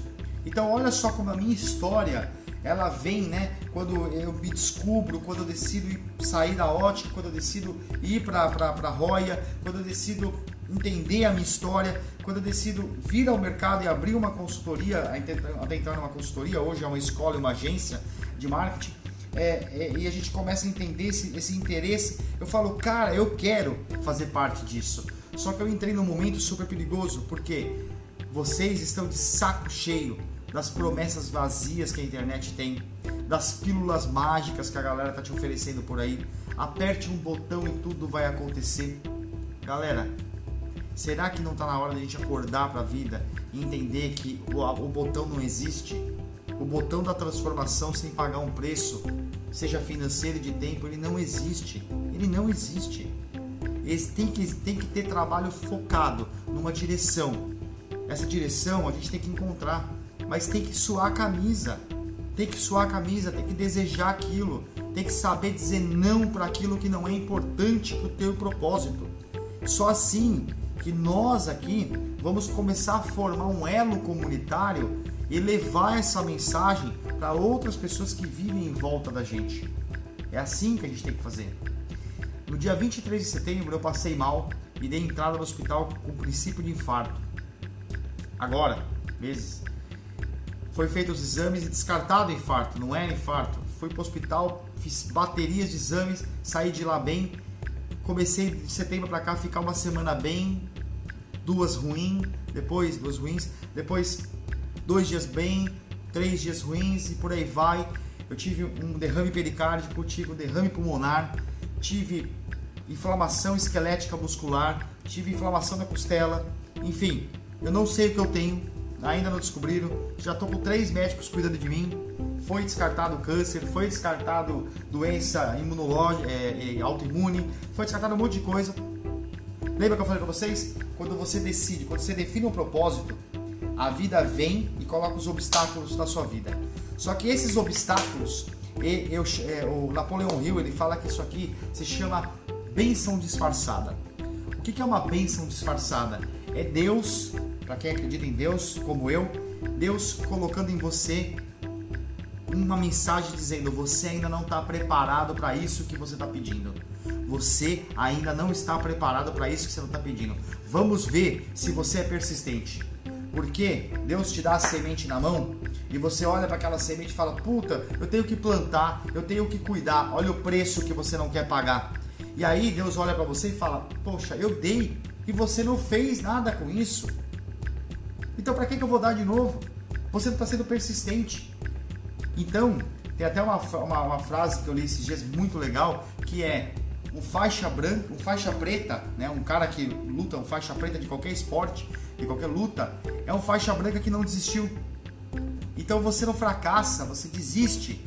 Então, olha só como a minha história ela vem, né? Quando eu me descubro, quando eu decido sair da ótica, quando eu decido ir para a roia, quando eu decido entender a minha história, quando eu decido vir ao mercado e abrir uma consultoria, até entrar numa consultoria, hoje é uma escola, uma agência de marketing, é, é, e a gente começa a entender esse, esse interesse, eu falo, cara, eu quero fazer parte disso. Só que eu entrei num momento super perigoso, porque vocês estão de saco cheio das promessas vazias que a internet tem. das pílulas mágicas que a galera tá te oferecendo por aí. Aperte um botão e tudo vai acontecer. Galera, será que não está na hora da gente acordar para a vida e entender que o, o botão não existe? O botão da transformação sem pagar um preço, seja financeiro e de tempo, ele não existe. Ele não existe. Eles tem que, tem que ter trabalho focado numa direção. Essa direção a gente tem que encontrar, mas tem que suar a camisa. Tem que suar a camisa, tem que desejar aquilo, tem que saber dizer não para aquilo que não é importante para o teu propósito. Só assim que nós aqui vamos começar a formar um elo comunitário e levar essa mensagem para outras pessoas que vivem em volta da gente. É assim que a gente tem que fazer. No dia 23 de setembro eu passei mal e dei entrada no hospital com princípio de infarto. Agora, meses. Foi feito os exames e descartado o infarto, não era infarto. Fui para o hospital, fiz baterias de exames, saí de lá bem. Comecei de setembro para cá ficar uma semana bem, duas ruins, depois duas ruins, depois dois dias bem, três dias ruins e por aí vai. Eu tive um derrame pericárdico, tive um derrame pulmonar, tive inflamação esquelética muscular, tive inflamação da costela, enfim, eu não sei o que eu tenho, ainda não descobriram. Já estou com três médicos cuidando de mim. Foi descartado câncer, foi descartado doença imunológica, é, é, autoimune, foi descartado um monte de coisa. Lembra que eu falei para vocês? Quando você decide, quando você define um propósito, a vida vem e coloca os obstáculos na sua vida. Só que esses obstáculos, eu, é, o Napoleão Hill ele fala que isso aqui se chama bênção disfarçada. O que é uma bênção disfarçada? É Deus, para quem acredita em Deus, como eu, Deus colocando em você uma mensagem dizendo: você ainda não está preparado para isso que você está pedindo. Você ainda não está preparado para isso que você está pedindo. Vamos ver se você é persistente. Porque Deus te dá a semente na mão e você olha para aquela semente e fala: Puta, eu tenho que plantar, eu tenho que cuidar. Olha o preço que você não quer pagar. E aí Deus olha para você e fala: Poxa, eu dei e você não fez nada com isso. Então para que, que eu vou dar de novo? Você não está sendo persistente. Então, tem até uma, uma, uma, frase que eu li esses dias muito legal, que é um faixa branca, um faixa preta, né? um cara que luta, um faixa preta de qualquer esporte, de qualquer luta, é um faixa branca que não desistiu. Então você não fracassa, você desiste.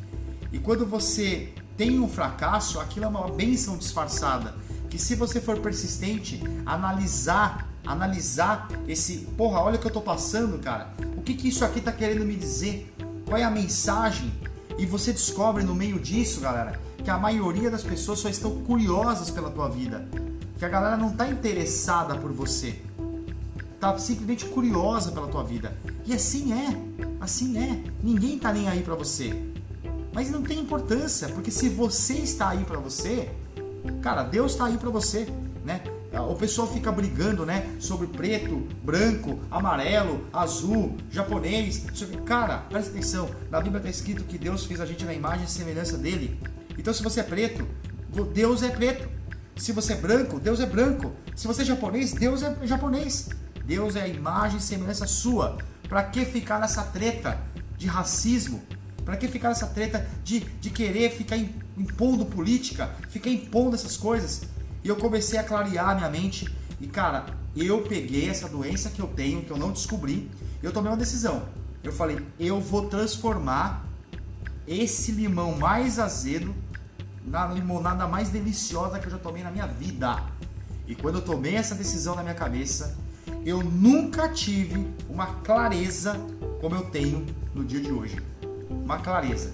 E quando você tem um fracasso, aquilo é uma benção disfarçada. Que se você for persistente, analisar, analisar esse, porra, olha o que eu tô passando, cara. O que que isso aqui tá querendo me dizer? Qual é a mensagem? E você descobre no meio disso, galera, que a maioria das pessoas só estão curiosas pela tua vida. Que a galera não tá interessada por você tá simplesmente curiosa pela tua vida. E assim é, assim é. Ninguém tá nem aí para você. Mas não tem importância, porque se você está aí para você, cara, Deus está aí para você, né? O pessoal fica brigando, né, sobre preto, branco, amarelo, azul, japonês. Cara, presta atenção. Na Bíblia está escrito que Deus fez a gente na imagem e semelhança dele. Então, se você é preto, Deus é preto. Se você é branco, Deus é branco. Se você é japonês, Deus é japonês. Deus é a imagem e semelhança sua. Para que ficar nessa treta de racismo? Para que ficar nessa treta de, de querer ficar impondo política, ficar impondo essas coisas? E eu comecei a clarear minha mente e, cara, eu peguei essa doença que eu tenho, que eu não descobri, eu tomei uma decisão. Eu falei, eu vou transformar esse limão mais azedo na limonada mais deliciosa que eu já tomei na minha vida. E quando eu tomei essa decisão na minha cabeça, eu nunca tive uma clareza como eu tenho no dia de hoje. Uma clareza.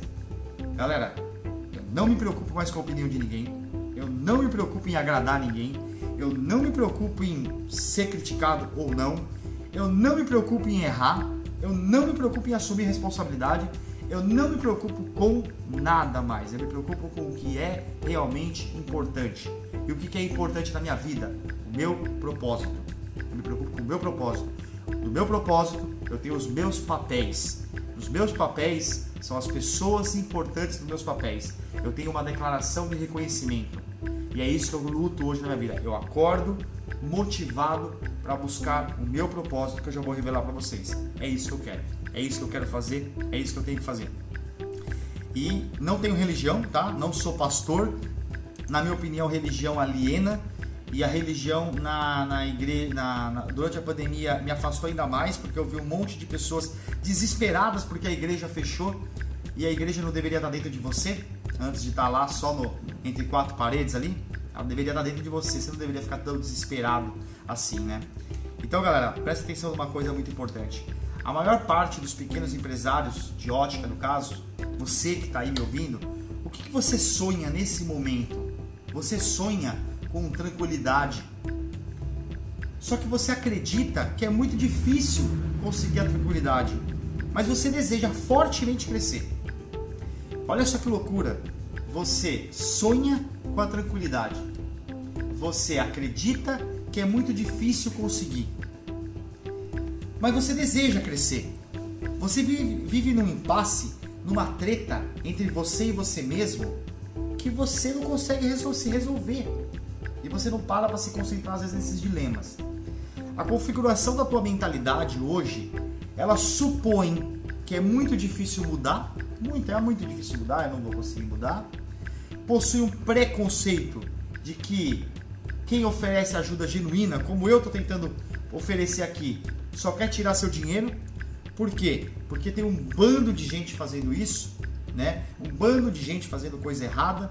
Galera, eu não me preocupo mais com a opinião de ninguém. Eu não me preocupo em agradar ninguém. Eu não me preocupo em ser criticado ou não. Eu não me preocupo em errar. Eu não me preocupo em assumir responsabilidade. Eu não me preocupo com nada mais. Eu me preocupo com o que é realmente importante. E o que é importante na minha vida? O meu propósito. Eu me preocupo com o meu propósito. No meu propósito, eu tenho os meus papéis. Os meus papéis são as pessoas importantes dos meus papéis. Eu tenho uma declaração de reconhecimento. E é isso que eu luto hoje na minha vida. Eu acordo motivado para buscar o meu propósito que eu já vou revelar para vocês. É isso que eu quero. É isso que eu quero fazer. É isso que eu tenho que fazer. E não tenho religião, tá? Não sou pastor. Na minha opinião, religião aliena e a religião na, na igreja na, na, durante a pandemia me afastou ainda mais porque eu vi um monte de pessoas desesperadas porque a igreja fechou e a igreja não deveria estar dentro de você antes de estar lá só no, entre quatro paredes ali ela deveria estar dentro de você você não deveria ficar tão desesperado assim né? Então galera presta atenção numa coisa muito importante. A maior parte dos pequenos empresários de ótica no caso você que está aí me ouvindo o que, que você sonha nesse momento? Você sonha com tranquilidade. Só que você acredita que é muito difícil conseguir a tranquilidade, mas você deseja fortemente crescer. Olha só que loucura! Você sonha com a tranquilidade. Você acredita que é muito difícil conseguir. Mas você deseja crescer. Você vive, vive num impasse, numa treta entre você e você mesmo, que você não consegue se resolver e você não para para se concentrar às vezes nesses dilemas. A configuração da tua mentalidade hoje, ela supõe que é muito difícil mudar, muito, é muito difícil mudar, eu não vou conseguir mudar. Possui um preconceito de que quem oferece ajuda genuína, como eu estou tentando oferecer aqui, só quer tirar seu dinheiro. Por quê? Porque tem um bando de gente fazendo isso, né? Um bando de gente fazendo coisa errada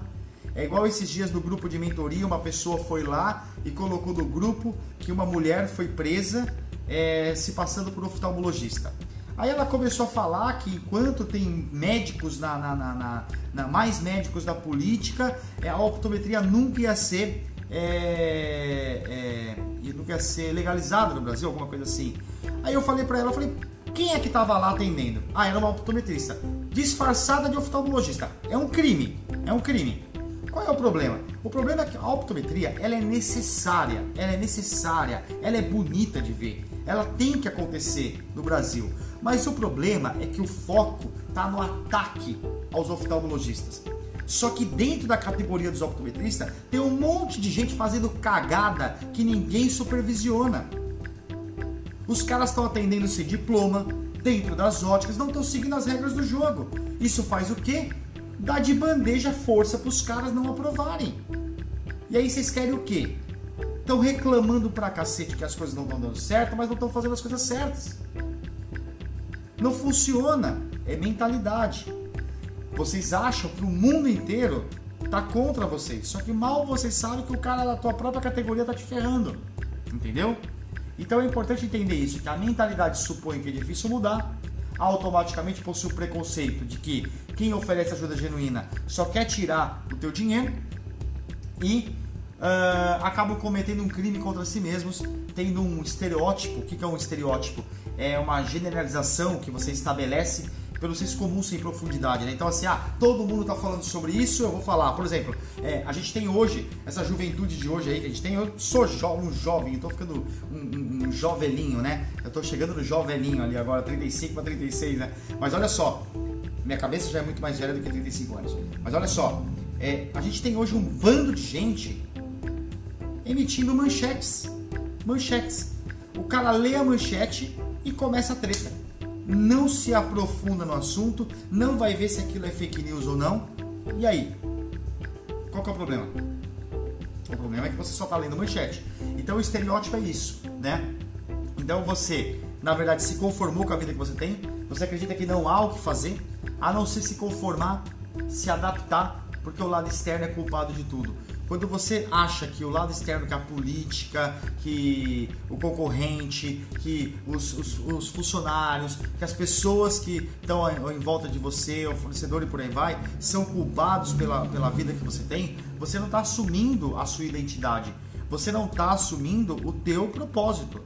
é igual esses dias no grupo de mentoria, uma pessoa foi lá e colocou no grupo que uma mulher foi presa é, se passando por oftalmologista. Aí ela começou a falar que enquanto tem médicos na, na, na, na mais médicos da política, é, a optometria nunca ia ser é, é, nunca ia ser legalizada no Brasil, alguma coisa assim. Aí eu falei para ela, eu falei, quem é que estava lá atendendo? Ah, era uma optometrista, disfarçada de oftalmologista. É um crime, é um crime. Qual é o problema? O problema é que a optometria ela é necessária, ela é necessária, ela é bonita de ver, ela tem que acontecer no Brasil. Mas o problema é que o foco está no ataque aos oftalmologistas. Só que dentro da categoria dos optometristas tem um monte de gente fazendo cagada que ninguém supervisiona. Os caras estão atendendo sem diploma, dentro das óticas, não estão seguindo as regras do jogo. Isso faz o quê? Dá de bandeja força para os caras não aprovarem. E aí vocês querem o quê? Estão reclamando pra cacete que as coisas não estão dando certo, mas não estão fazendo as coisas certas. Não funciona. É mentalidade. Vocês acham que o mundo inteiro tá contra vocês. Só que mal vocês sabem que o cara da tua própria categoria tá te ferrando. Entendeu? Então é importante entender isso, que a mentalidade supõe que é difícil mudar, automaticamente possui o preconceito de que quem oferece ajuda genuína só quer tirar o teu dinheiro e uh, acabam cometendo um crime contra si mesmos, tendo um estereótipo. O que é um estereótipo? É uma generalização que você estabelece pelo senso comum sem profundidade. Né? Então, assim, ah, todo mundo está falando sobre isso, eu vou falar. Por exemplo, é, a gente tem hoje, essa juventude de hoje aí que a gente tem, eu sou jo um jovem, estou ficando um, um, um jovelinho, né? Eu estou chegando no jovelinho ali agora, 35 para 36, né? Mas olha só, minha cabeça já é muito mais velha do que 35 anos. Mas olha só, é, a gente tem hoje um bando de gente emitindo manchetes. Manchetes. O cara lê a manchete e começa a treta não se aprofunda no assunto, não vai ver se aquilo é fake news ou não. E aí? Qual que é o problema? O problema é que você só está lendo manchete. Então o estereótipo é isso, né? Então você, na verdade, se conformou com a vida que você tem, você acredita que não há o que fazer, a não ser se conformar, se adaptar, porque o lado externo é culpado de tudo. Quando você acha que o lado externo, que a política, que o concorrente, que os, os, os funcionários, que as pessoas que estão em volta de você, o fornecedor e por aí vai, são culpados pela, pela vida que você tem, você não está assumindo a sua identidade. Você não está assumindo o teu propósito.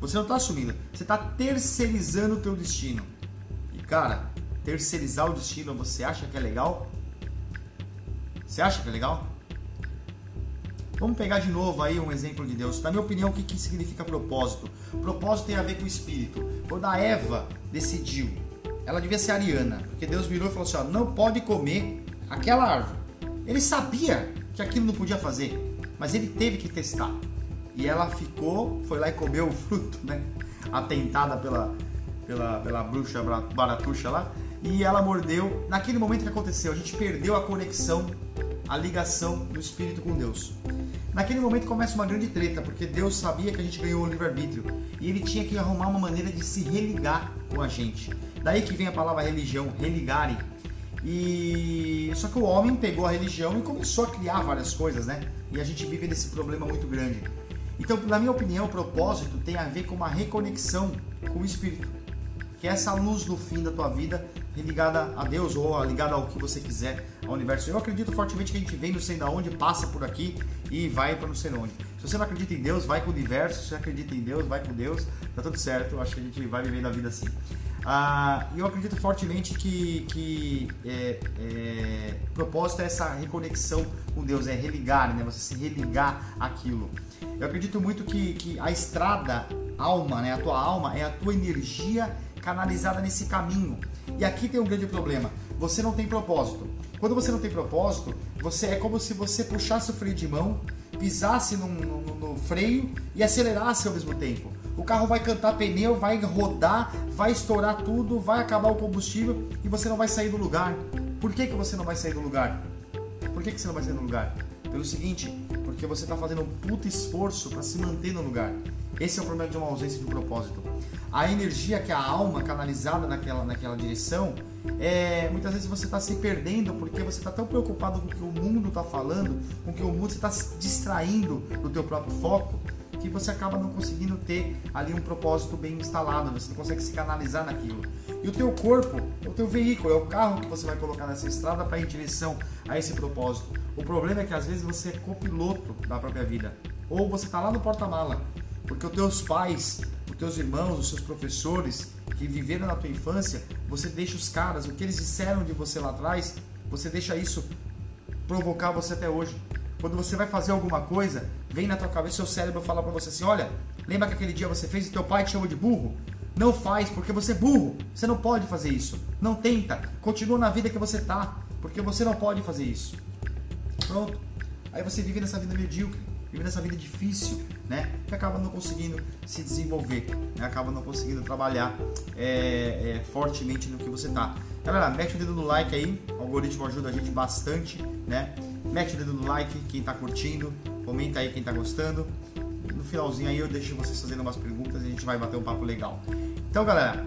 Você não está assumindo. Você está terceirizando o teu destino. E cara, terceirizar o destino, você acha que é legal? Você acha que é legal? Vamos pegar de novo aí um exemplo de Deus. Na minha opinião, o que, que significa propósito? Propósito tem a ver com o espírito. Quando a Eva decidiu, ela devia ser ariana, porque Deus virou e falou assim: ó, não pode comer aquela árvore. Ele sabia que aquilo não podia fazer, mas ele teve que testar. E ela ficou, foi lá e comeu o fruto, né? Atentada pela, pela, pela bruxa baratuxa lá. E ela mordeu. Naquele momento que aconteceu, a gente perdeu a conexão, a ligação do espírito com Deus. Naquele momento começa uma grande treta, porque Deus sabia que a gente ganhou o livre-arbítrio e ele tinha que arrumar uma maneira de se religar com a gente. Daí que vem a palavra religião, religarem. E só que o homem pegou a religião e começou a criar várias coisas, né? E a gente vive nesse problema muito grande. Então, na minha opinião, o propósito tem a ver com uma reconexão com o espírito. Que é essa luz no fim da tua vida ligada a Deus ou ligada ao que você quiser, ao universo. Eu acredito fortemente que a gente vem não sei da onde, passa por aqui e vai para não sei onde. Se você não acredita em Deus, vai com o universo. Se você acredita em Deus, vai com Deus. Tá tudo certo. Acho que a gente vai vivendo a vida assim. Ah, eu acredito fortemente que, que é, é, propósito é essa reconexão com Deus, é religar, né? Você se religar aquilo. Eu acredito muito que, que a estrada, alma, né? A tua alma é a tua energia canalizada nesse caminho. E aqui tem um grande problema. Você não tem propósito. Quando você não tem propósito, você é como se você puxasse o freio de mão, pisasse no, no, no freio e acelerasse ao mesmo tempo. O carro vai cantar pneu, vai rodar, vai estourar tudo, vai acabar o combustível e você não vai sair do lugar. Por que, que você não vai sair do lugar? Por que, que você não vai sair do lugar? Pelo seguinte, porque você está fazendo um puto esforço para se manter no lugar. Esse é o problema de uma ausência de propósito. A energia que a alma canalizada naquela, naquela direção, é, muitas vezes você está se perdendo porque você está tão preocupado com o que o mundo está falando, com o que o mundo está se distraindo do teu próprio foco, que você acaba não conseguindo ter ali um propósito bem instalado, você não consegue se canalizar naquilo. E o teu corpo, o teu veículo, é o carro que você vai colocar nessa estrada para ir em direção a esse propósito. O problema é que às vezes você é copiloto da própria vida, ou você está lá no porta-mala, porque os teus pais, os teus irmãos, os seus professores que viveram na tua infância, você deixa os caras, o que eles disseram de você lá atrás, você deixa isso provocar você até hoje. Quando você vai fazer alguma coisa, vem na tua cabeça, seu cérebro fala para você assim: olha, lembra que aquele dia você fez e teu pai te chamou de burro? Não faz, porque você é burro. Você não pode fazer isso. Não tenta. Continua na vida que você tá, porque você não pode fazer isso. Pronto. Aí você vive nessa vida medíocre, vive nessa vida difícil, né? Que acaba não conseguindo se desenvolver, né? acaba não conseguindo trabalhar é, é, fortemente no que você tá. Galera, mete o dedo no like aí, o algoritmo ajuda a gente bastante, né? Mete o dedo no like, quem está curtindo, comenta aí quem está gostando. No finalzinho aí eu deixo vocês fazendo umas perguntas e a gente vai bater um papo legal. Então, galera,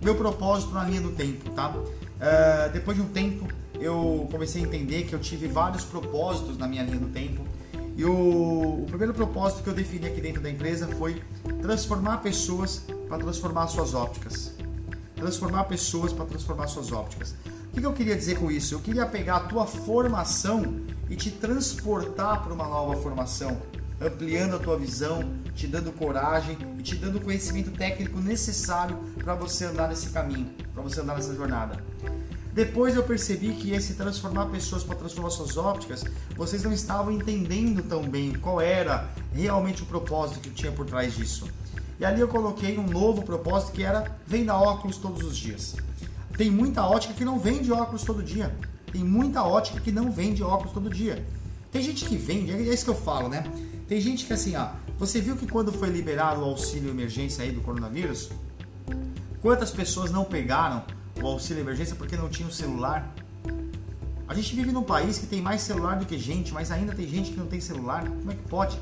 meu propósito na linha do tempo, tá? Uh, depois de um tempo, eu comecei a entender que eu tive vários propósitos na minha linha do tempo. E o, o primeiro propósito que eu defini aqui dentro da empresa foi transformar pessoas para transformar suas ópticas. Transformar pessoas para transformar suas ópticas. O que eu queria dizer com isso? Eu queria pegar a tua formação e te transportar para uma nova formação, ampliando a tua visão, te dando coragem e te dando o conhecimento técnico necessário para você andar nesse caminho, para você andar nessa jornada. Depois eu percebi que esse transformar pessoas para transformar suas ópticas, vocês não estavam entendendo tão bem qual era realmente o propósito que tinha por trás disso. E ali eu coloquei um novo propósito que era venda óculos todos os dias. Tem muita ótica que não vende óculos todo dia. Tem muita ótica que não vende óculos todo dia. Tem gente que vende, é isso que eu falo, né? Tem gente que assim, ó, você viu que quando foi liberado o auxílio emergência aí do coronavírus, quantas pessoas não pegaram o auxílio emergência porque não tinham celular? A gente vive num país que tem mais celular do que gente, mas ainda tem gente que não tem celular. Como é que pode?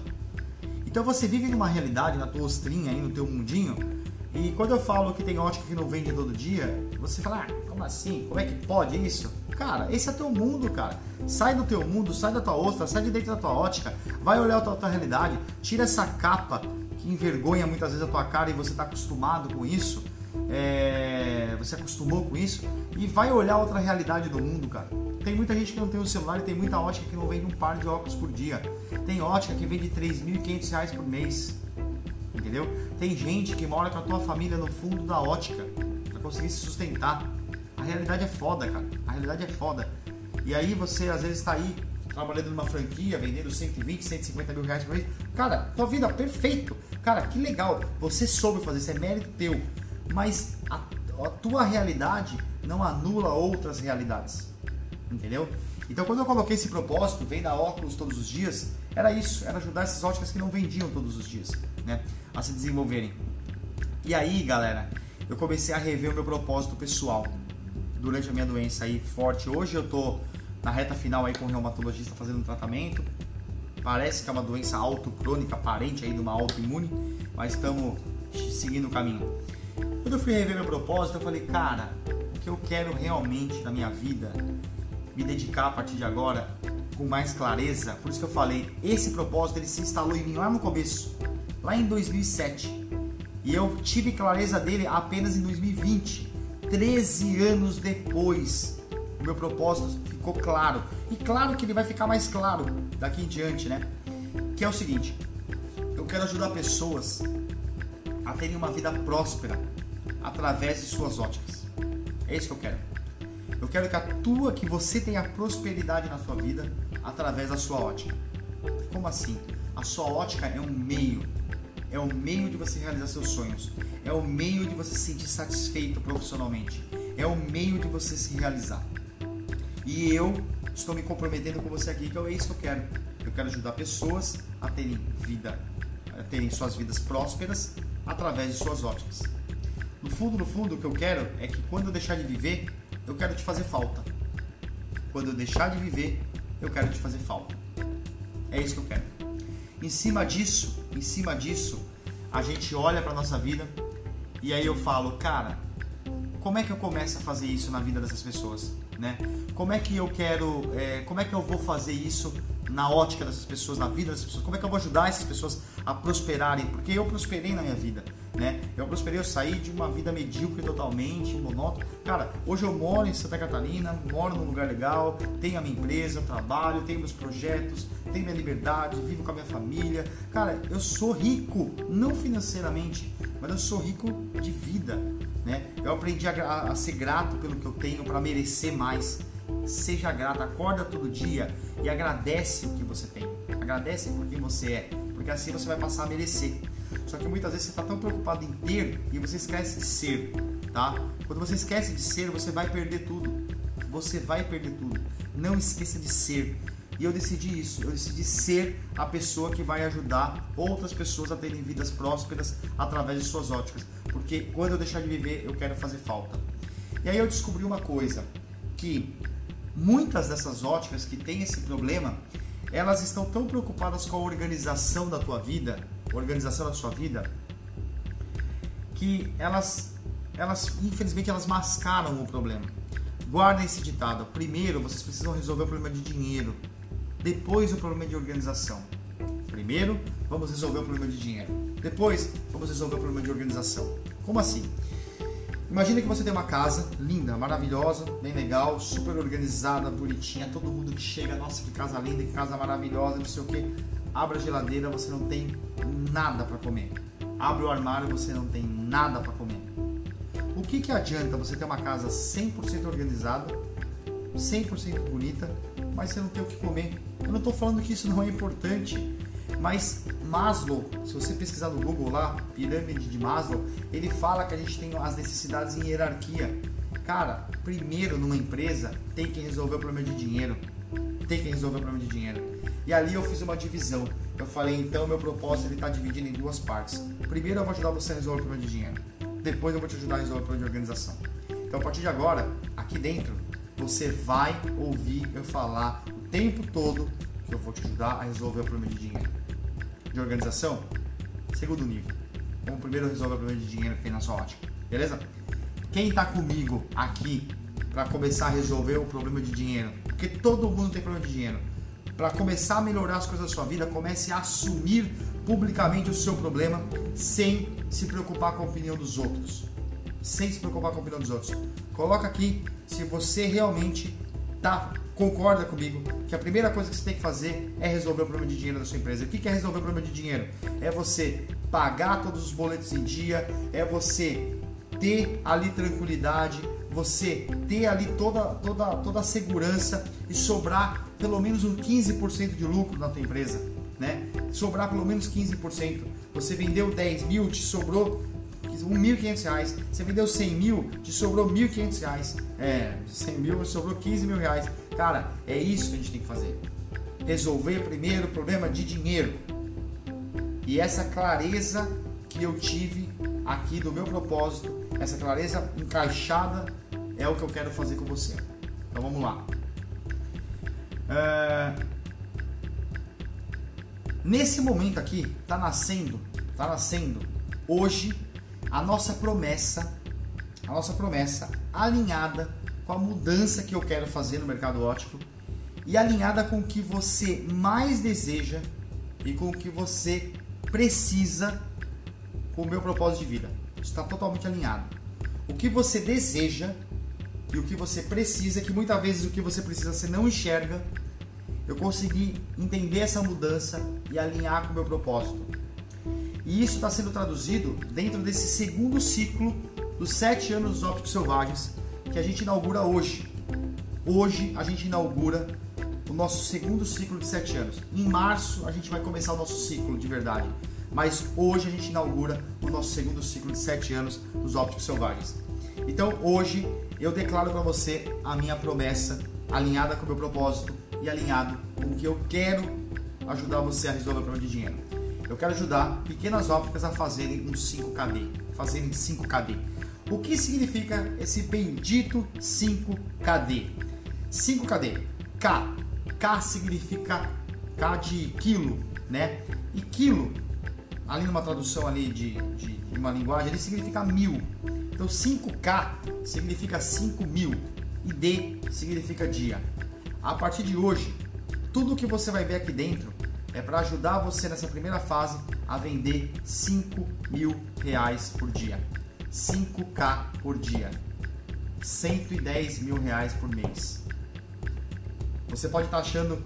Então você vive numa realidade na tua ostrinha aí, no teu mundinho, e quando eu falo que tem ótica que não vende todo dia, você fala, ah, como assim? Como é que pode isso? Cara, esse é teu mundo, cara. Sai do teu mundo, sai da tua ostra, sai de dentro da tua ótica, vai olhar a tua, tua realidade, tira essa capa que envergonha muitas vezes a tua cara e você está acostumado com isso, é... você acostumou com isso, e vai olhar outra realidade do mundo, cara. Tem muita gente que não tem um celular e tem muita ótica que não vende um par de óculos por dia. Tem ótica que vende 3.500 reais por mês entendeu? Tem gente que mora com a tua família no fundo da ótica para conseguir se sustentar. A realidade é foda, cara. A realidade é foda. E aí você às vezes está aí trabalhando numa franquia, vendendo 120, 150 mil reais por mês. Cara, tua vida perfeito. Cara, que legal. Você soube fazer, isso é mérito teu. Mas a, a tua realidade não anula outras realidades. Entendeu? Então quando eu coloquei esse propósito, venda óculos todos os dias, era isso, era ajudar essas óticas que não vendiam todos os dias, né, a se desenvolverem. E aí, galera, eu comecei a rever o meu propósito pessoal durante a minha doença aí forte. Hoje eu tô na reta final aí com o reumatologista fazendo um tratamento. Parece que é uma doença autocrônica, aparente aí de uma autoimune, mas estamos seguindo o caminho. Quando eu fui rever meu propósito, eu falei, cara, o que eu quero realmente na minha vida, me dedicar a partir de agora com mais clareza. Por isso que eu falei, esse propósito ele se instalou em mim lá no começo, lá em 2007. E eu tive clareza dele apenas em 2020, 13 anos depois. O meu propósito ficou claro. E claro que ele vai ficar mais claro daqui em diante, né? Que é o seguinte: eu quero ajudar pessoas a terem uma vida próspera através de suas óticas. É isso que eu quero. Eu quero que a tua, que você tenha prosperidade na sua vida através da sua ótica. Como assim? A sua ótica é um meio, é o um meio de você realizar seus sonhos, é o um meio de você se sentir satisfeito profissionalmente, é o um meio de você se realizar. E eu estou me comprometendo com você aqui que é isso que eu quero. Eu quero ajudar pessoas a terem vida, a terem suas vidas prósperas através de suas óticas. No fundo, no fundo, o que eu quero é que quando eu deixar de viver, eu quero te fazer falta. Quando eu deixar de viver, eu quero te fazer falta. É isso que eu quero. Em cima disso, em cima disso, a gente olha para nossa vida e aí eu falo, cara, como é que eu começo a fazer isso na vida dessas pessoas, né? Como é que eu quero, é, como é que eu vou fazer isso na ótica dessas pessoas, na vida dessas pessoas? Como é que eu vou ajudar essas pessoas a prosperarem? Porque eu prosperei na minha vida né? Eu prosperei, eu saí de uma vida medíocre totalmente, monótona. Cara, hoje eu moro em Santa Catarina, moro num lugar legal, tenho a minha empresa, trabalho, tenho meus projetos, tenho minha liberdade, vivo com a minha família. Cara, eu sou rico, não financeiramente, mas eu sou rico de vida, né? Eu aprendi a, a ser grato pelo que eu tenho para merecer mais. Seja grato, acorda todo dia e agradece o que você tem. Agradece por quem você é, porque assim você vai passar a merecer. Só que muitas vezes você está tão preocupado em ter e você esquece de ser, tá? Quando você esquece de ser, você vai perder tudo. Você vai perder tudo. Não esqueça de ser. E eu decidi isso. Eu decidi ser a pessoa que vai ajudar outras pessoas a terem vidas prósperas através de suas óticas. Porque quando eu deixar de viver, eu quero fazer falta. E aí eu descobri uma coisa, que muitas dessas óticas que têm esse problema, elas estão tão preocupadas com a organização da tua vida organização da sua vida, que elas, elas infelizmente, elas mascaram o problema. Guardem esse ditado. Primeiro, vocês precisam resolver o problema de dinheiro. Depois, o problema de organização. Primeiro, vamos resolver o problema de dinheiro. Depois, vamos resolver o problema de organização. Como assim? Imagina que você tem uma casa linda, maravilhosa, bem legal, super organizada, bonitinha, todo mundo que chega, nossa, que casa linda, que casa maravilhosa, não sei o que abre a geladeira, você não tem nada para comer. Abre o armário, você não tem nada para comer. O que, que adianta você ter uma casa 100% organizada, 100% bonita, mas você não tem o que comer? Eu não estou falando que isso não é importante, mas Maslow, se você pesquisar no Google lá, pirâmide de Maslow, ele fala que a gente tem as necessidades em hierarquia. Cara, primeiro numa empresa tem que resolver o problema de dinheiro. Tem que resolver o problema de dinheiro. E ali eu fiz uma divisão. Eu falei, então meu propósito ele está dividido em duas partes. Primeiro eu vou ajudar você a resolver o problema de dinheiro. Depois eu vou te ajudar a resolver o problema de organização. Então a partir de agora, aqui dentro, você vai ouvir eu falar o tempo todo que eu vou te ajudar a resolver o problema de dinheiro. De organização, segundo nível. Vamos primeiro resolver o problema de dinheiro que tem na sua ótica. Beleza? Quem está comigo aqui para começar a resolver o problema de dinheiro? Porque todo mundo tem problema de dinheiro para começar a melhorar as coisas da sua vida, comece a assumir publicamente o seu problema sem se preocupar com a opinião dos outros. Sem se preocupar com a opinião dos outros. Coloca aqui se você realmente tá concorda comigo que a primeira coisa que você tem que fazer é resolver o problema de dinheiro da sua empresa. O que é resolver o problema de dinheiro? É você pagar todos os boletos em dia, é você ter ali tranquilidade, você ter ali toda, toda, toda a segurança e sobrar pelo menos um 15% de lucro na tua empresa, né? Sobrar pelo menos 15%. Você vendeu 10 mil, te sobrou R$ 1.500. Você vendeu 100 mil, te sobrou R$ 1.500. É, 100 mil, sobrou 15 mil reais. Cara, é isso que a gente tem que fazer. Resolver primeiro o problema de dinheiro. E essa clareza que eu tive aqui do meu propósito, essa clareza encaixada é o que eu quero fazer com você. Então vamos lá. É... Nesse momento aqui, tá nascendo, tá nascendo hoje a nossa promessa, a nossa promessa alinhada com a mudança que eu quero fazer no mercado ótico e alinhada com o que você mais deseja e com o que você precisa com o meu propósito de vida. Está totalmente alinhado. O que você deseja e o que você precisa, que muitas vezes o que você precisa você não enxerga, eu consegui entender essa mudança e alinhar com o meu propósito. E isso está sendo traduzido dentro desse segundo ciclo dos sete anos dos ópticos selvagens que a gente inaugura hoje. Hoje a gente inaugura o nosso segundo ciclo de sete anos. Em março a gente vai começar o nosso ciclo de verdade. Mas hoje a gente inaugura o nosso segundo ciclo de sete anos dos ópticos selvagens. Então hoje eu declaro para você a minha promessa alinhada com o meu propósito e alinhado com o que eu quero ajudar você a resolver o problema de dinheiro. Eu quero ajudar pequenas ópticas a fazerem um 5KD, fazerem 5KD. O que significa esse bendito 5KD? 5KD. K. K significa K de quilo, né? E quilo, ali numa tradução ali de, de, de uma linguagem, ele significa mil. Então 5K significa 5 mil e D significa dia. A partir de hoje, tudo que você vai ver aqui dentro é para ajudar você nessa primeira fase a vender 5 mil reais por dia. 5K por dia. 110 mil reais por mês. Você pode estar tá achando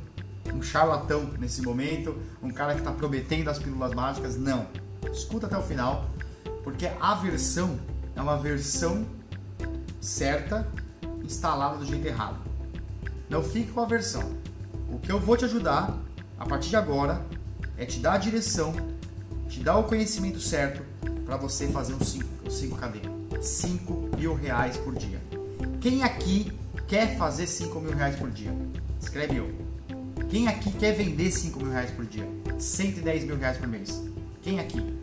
um charlatão nesse momento, um cara que está prometendo as pílulas mágicas. Não. Escuta até o final, porque a versão é uma versão certa instalada do jeito errado. Não fique com a versão. O que eu vou te ajudar a partir de agora é te dar a direção, te dar o conhecimento certo para você fazer um 5, um 5KD. 5 mil reais por dia. Quem aqui quer fazer 5 mil reais por dia? Escreve eu. Quem aqui quer vender 5 mil reais por dia? 110 mil reais por mês? Quem aqui?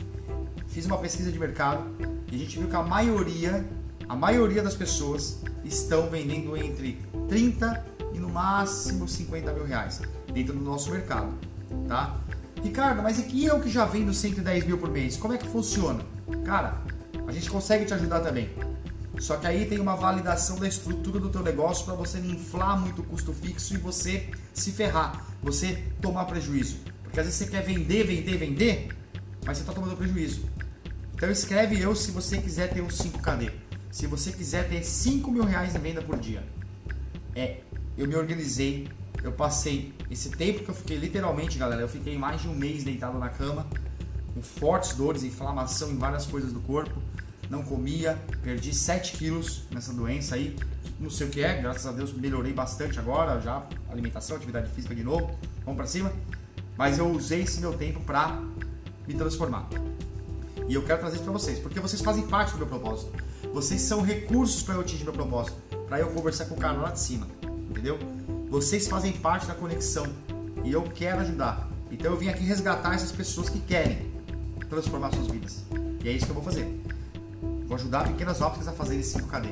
Fiz uma pesquisa de mercado e a gente viu que a maioria, a maioria das pessoas estão vendendo entre 30 e no máximo 50 mil reais dentro do nosso mercado, tá? Ricardo, mas e que eu que já vendo 110 mil por mês, como é que funciona? Cara, a gente consegue te ajudar também. Só que aí tem uma validação da estrutura do teu negócio para você não inflar muito o custo fixo e você se ferrar, você tomar prejuízo. Porque às vezes você quer vender, vender, vender, mas você está tomando prejuízo. Então escreve eu se você quiser ter um 5KD. Se você quiser ter 5 mil reais em venda por dia. É, eu me organizei, eu passei esse tempo que eu fiquei literalmente, galera, eu fiquei mais de um mês deitado na cama, com fortes dores, inflamação em várias coisas do corpo, não comia, perdi 7 quilos nessa doença aí, não sei o que é, graças a Deus melhorei bastante agora, já alimentação, atividade física de novo, vamos para cima, mas eu usei esse meu tempo para me transformar. E eu quero trazer isso para vocês, porque vocês fazem parte do meu propósito. Vocês são recursos para eu atingir meu propósito, para eu conversar com o cara lá de cima, entendeu? Vocês fazem parte da conexão e eu quero ajudar. Então eu vim aqui resgatar essas pessoas que querem transformar suas vidas. E é isso que eu vou fazer. Vou ajudar pequenas ópticas a fazerem 5KD.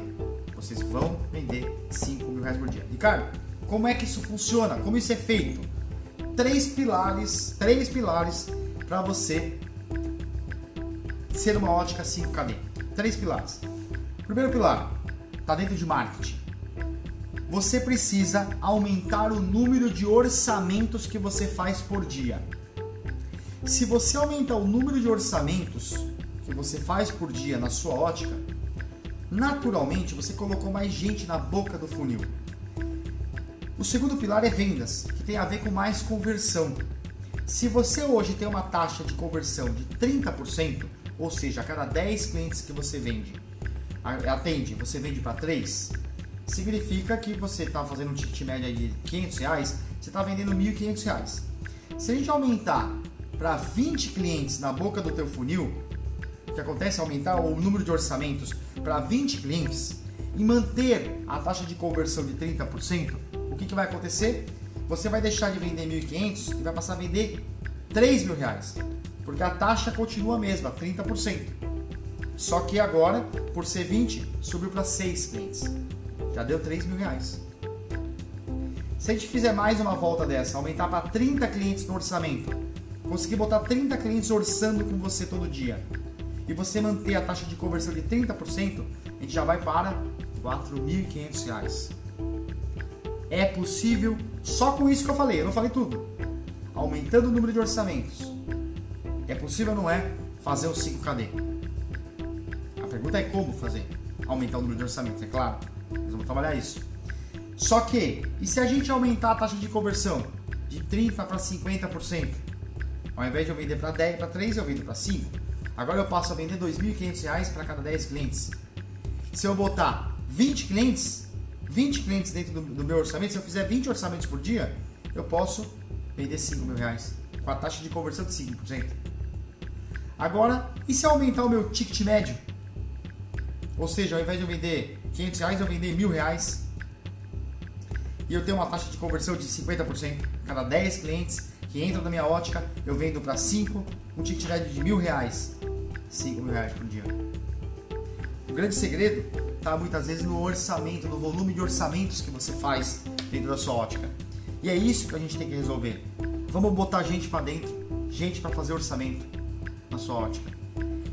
Vocês vão vender 5 mil reais por dia. Ricardo, como é que isso funciona? Como isso é feito? Três pilares, três pilares para você ser uma ótica 5KD? Três pilares. Primeiro pilar, está dentro de marketing. Você precisa aumentar o número de orçamentos que você faz por dia. Se você aumentar o número de orçamentos que você faz por dia na sua ótica, naturalmente você colocou mais gente na boca do funil. O segundo pilar é vendas, que tem a ver com mais conversão. Se você hoje tem uma taxa de conversão de 30%, ou seja, a cada 10 clientes que você vende, atende, você vende para 3, significa que você está fazendo um ticket médio de 500 reais, você está vendendo 1.500 reais. Se a gente aumentar para 20 clientes na boca do teu funil, o que acontece é aumentar o número de orçamentos para 20 clientes e manter a taxa de conversão de 30%, o que, que vai acontecer? Você vai deixar de vender 1.500 e vai passar a vender 3 mil reais. Por Porque a taxa continua a mesma, 30%. Só que agora, por ser 20, subiu para 6 clientes. Já deu 3 mil reais. Se a gente fizer mais uma volta dessa, aumentar para 30 clientes no orçamento, conseguir botar 30 clientes orçando com você todo dia, e você manter a taxa de conversão de 30%, a gente já vai para R$ 4.500. É possível, só com isso que eu falei, eu não falei tudo. Aumentando o número de orçamentos. É possível ou não é fazer o 5KD? A pergunta é como fazer. Aumentar o número de orçamentos, é claro. Nós vamos trabalhar isso. Só que, e se a gente aumentar a taxa de conversão de 30% para 50%? Ao invés de eu vender para 10, para 3, eu vendo para 5. Agora eu passo a vender R$ 2.500 para cada 10 clientes. Se eu botar 20 clientes, 20 clientes dentro do, do, meu orçamento, se eu fizer 20 orçamentos por dia, eu posso vender 5 mil reais com a taxa de conversão de 5%. Agora, e se eu aumentar o meu ticket médio? Ou seja, ao invés de eu vender 500 reais, eu vender mil reais e eu tenho uma taxa de conversão de 50%. Cada 10 clientes que entram na minha ótica, eu vendo para 5, um ticket médio de mil reais. 5 mil reais por dia. O grande segredo está muitas vezes no orçamento, no volume de orçamentos que você faz dentro da sua ótica. E é isso que a gente tem que resolver. Vamos botar gente para dentro, gente para fazer orçamento na sua ótica.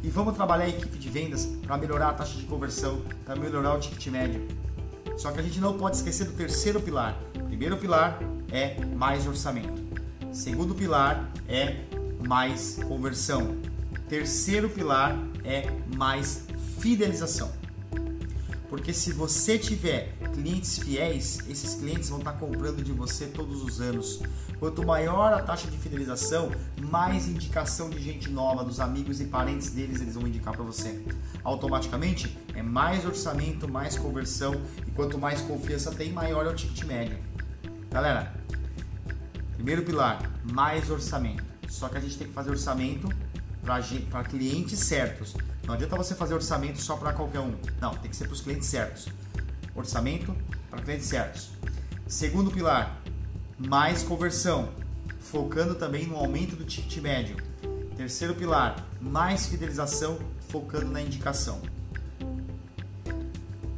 E vamos trabalhar a equipe de vendas para melhorar a taxa de conversão, para melhorar o ticket médio só que a gente não pode esquecer do terceiro pilar. primeiro pilar é mais orçamento. segundo pilar é mais conversão. Terceiro pilar é mais fidelização. Porque se você tiver clientes fiéis, esses clientes vão estar comprando de você todos os anos. Quanto maior a taxa de fidelização, mais indicação de gente nova, dos amigos e parentes deles, eles vão indicar para você. Automaticamente é mais orçamento, mais conversão e quanto mais confiança tem, maior é o ticket médio. Galera, primeiro pilar, mais orçamento. Só que a gente tem que fazer orçamento para clientes certos. Não adianta você fazer orçamento só para qualquer um. Não, tem que ser para os clientes certos. Orçamento para clientes certos. Segundo pilar, mais conversão, focando também no aumento do ticket médio. Terceiro pilar, mais fidelização, focando na indicação.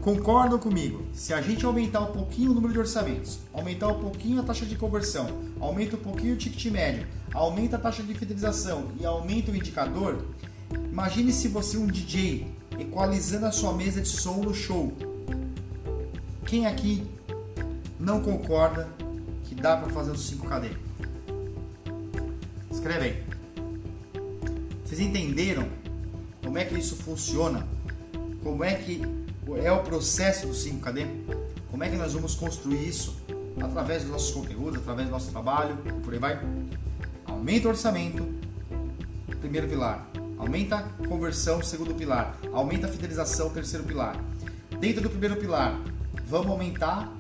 Concordam comigo? Se a gente aumentar um pouquinho o número de orçamentos, aumentar um pouquinho a taxa de conversão, aumenta um pouquinho o ticket médio, aumenta a taxa de fidelização e aumenta o indicador, imagine se você é um DJ equalizando a sua mesa de som no show. Quem aqui não concorda que dá para fazer os 5KD? Escreve aí. Vocês entenderam como é que isso funciona? Como é que é o processo do 5KD? Como é que nós vamos construir isso? Através dos nossos conteúdos, através do nosso trabalho e por aí vai. Aumenta o orçamento, primeiro pilar. Aumenta a conversão, segundo pilar. Aumenta a fidelização, terceiro pilar. Dentro do primeiro pilar, vamos aumentar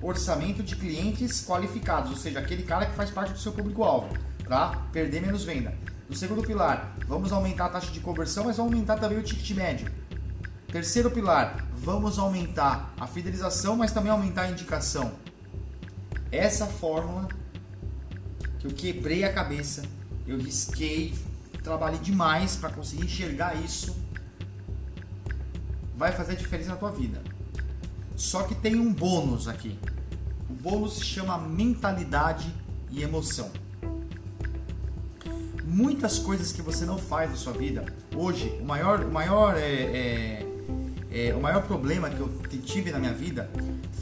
orçamento de clientes qualificados, ou seja, aquele cara que faz parte do seu público-alvo, para perder menos venda. No segundo pilar, vamos aumentar a taxa de conversão, mas vamos aumentar também o ticket médio. Terceiro pilar, vamos aumentar a fidelização, mas também aumentar a indicação. Essa fórmula que eu quebrei a cabeça, eu risquei, trabalhei demais para conseguir enxergar isso, vai fazer diferença na tua vida. Só que tem um bônus aqui. O bônus se chama mentalidade e emoção muitas coisas que você não faz na sua vida. Hoje, o maior, o maior, é, é, é, o maior problema que eu tive na minha vida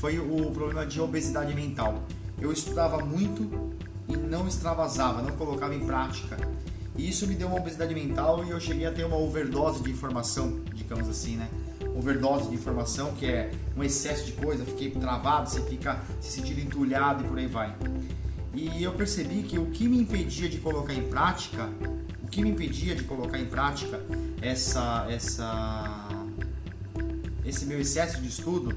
foi o problema de obesidade mental. Eu estudava muito e não extravasava, não colocava em prática. E isso me deu uma obesidade mental e eu cheguei a ter uma overdose de informação, digamos assim, né? Overdose de informação, que é um excesso de coisa, fiquei travado, você fica se sentindo entulhado e por aí vai. E eu percebi que o que me impedia de colocar em prática, o que me impedia de colocar em prática essa, essa, esse meu excesso de estudo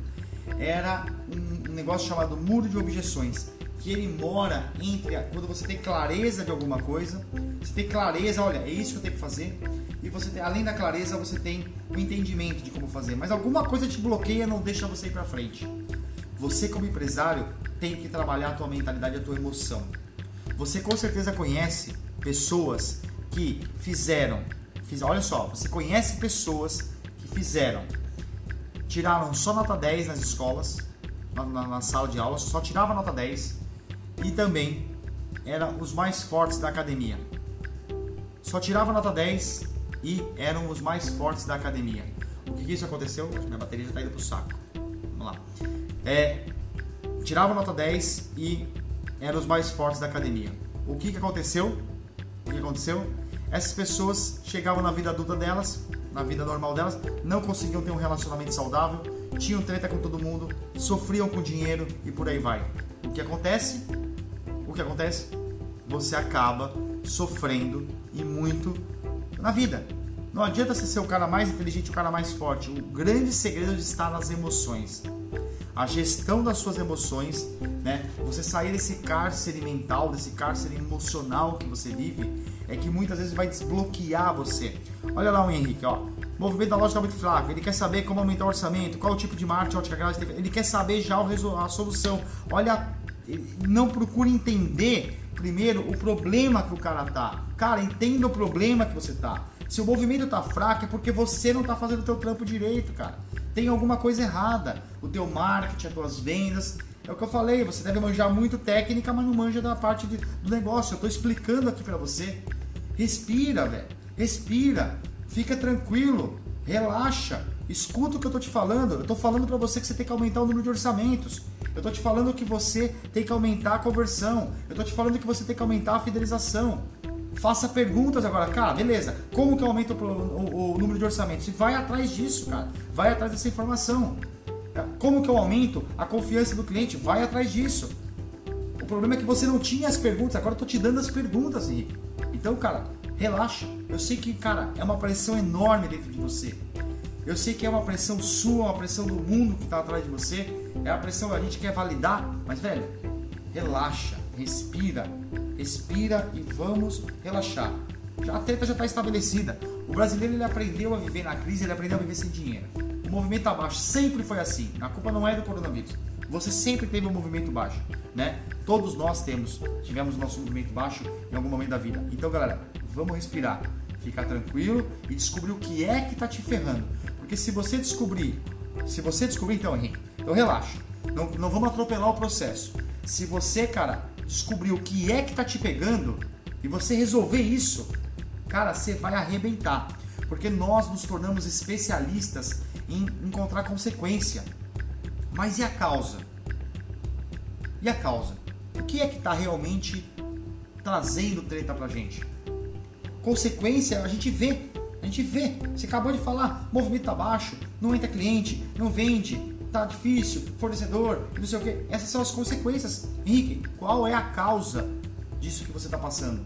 era um, um negócio chamado muro de objeções, que ele mora entre a, quando você tem clareza de alguma coisa, você tem clareza, olha, é isso que eu tenho que fazer, e você tem, além da clareza, você tem o entendimento de como fazer, mas alguma coisa te bloqueia, não deixa você ir para frente. Você como empresário tem que trabalhar a tua mentalidade, a tua emoção. Você com certeza conhece pessoas que fizeram, fiz, olha só, você conhece pessoas que fizeram, tiraram só nota 10 nas escolas, na, na, na sala de aula, só tirava nota 10 e também eram os mais fortes da academia. Só tirava nota 10 e eram os mais fortes da academia. O que, que isso aconteceu? Minha bateria já está indo pro saco. Vamos lá. É, tirava nota 10 e eram os mais fortes da academia. O que, que aconteceu? O que aconteceu? Essas pessoas chegavam na vida adulta delas, na vida normal delas, não conseguiam ter um relacionamento saudável, tinham treta com todo mundo, sofriam com dinheiro e por aí vai. O que acontece? O que acontece? Você acaba sofrendo e muito na vida. Não adianta você ser o cara mais inteligente, o cara mais forte. O grande segredo está nas emoções. A gestão das suas emoções, né? Você sair desse cárcere mental, desse cárcere emocional que você vive, é que muitas vezes vai desbloquear você. Olha lá o Henrique, ó. O movimento da loja está muito fraco. Ele quer saber como aumentar o orçamento, qual o tipo de marketing, ótica gráfica. Ele quer saber já a solução. Olha, não procure entender primeiro o problema que o cara tá. Cara, entenda o problema que você tá. Se o movimento tá fraco é porque você não tá fazendo o teu trampo direito, cara. Tem alguma coisa errada. O teu marketing, as tuas vendas. É o que eu falei, você deve manjar muito técnica, mas não manja da parte de, do negócio. Eu tô explicando aqui para você. Respira, velho. Respira. Fica tranquilo. Relaxa. Escuta o que eu tô te falando. Eu tô falando para você que você tem que aumentar o número de orçamentos. Eu tô te falando que você tem que aumentar a conversão. Eu tô te falando que você tem que aumentar a fidelização. Faça perguntas agora, cara, beleza. Como que eu aumento o, o, o número de orçamentos? E vai atrás disso, cara. Vai atrás dessa informação. Como que eu aumento a confiança do cliente? Vai atrás disso. O problema é que você não tinha as perguntas, agora eu tô te dando as perguntas, Henrique. Então, cara, relaxa. Eu sei que, cara, é uma pressão enorme dentro de você. Eu sei que é uma pressão sua, uma pressão do mundo que está atrás de você. É a pressão que a gente quer validar, mas, velho, relaxa, respira, respira e vamos relaxar. Já, a treta já está estabelecida. O brasileiro ele aprendeu a viver na crise, ele aprendeu a viver sem dinheiro. O movimento abaixo sempre foi assim. A culpa não é do coronavírus. Você sempre teve um movimento baixo, né? Todos nós temos, tivemos nosso movimento baixo em algum momento da vida. Então, galera, vamos respirar, ficar tranquilo e descobrir o que é que está te ferrando. Porque se você descobrir, se você descobrir, então, Henrique, então relaxa. Não, não vamos atropelar o processo. Se você, cara, descobrir o que é que tá te pegando e você resolver isso, cara, você vai arrebentar. Porque nós nos tornamos especialistas em encontrar consequência. Mas e a causa? E a causa? O que é que está realmente trazendo treta pra gente? Consequência a gente vê. A gente vê. Você acabou de falar, movimento tá baixo, não entra cliente, não vende, tá difícil, fornecedor, não sei o que. Essas são as consequências. Henrique, qual é a causa disso que você está passando?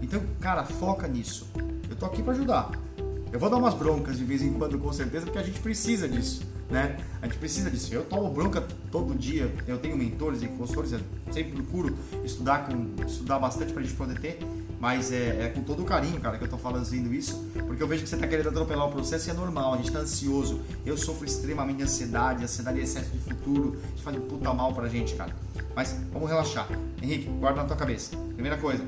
Então, cara, foca nisso. Eu tô aqui para ajudar. Eu vou dar umas broncas de vez em quando, com certeza, porque a gente precisa disso, né? A gente precisa disso. Eu tomo bronca todo dia. Eu tenho mentores e consultores, eu sempre procuro estudar com estudar bastante para a gente poder ter. Mas é, é, com todo carinho, cara, que eu tô fazendo isso, porque eu vejo que você tá querendo atropelar o processo e é normal, a gente tá ansioso. Eu sofro extremamente ansiedade, ansiedade e excesso de futuro, isso faz um puta mal pra gente, cara. Mas vamos relaxar. Henrique, guarda na tua cabeça. Primeira coisa,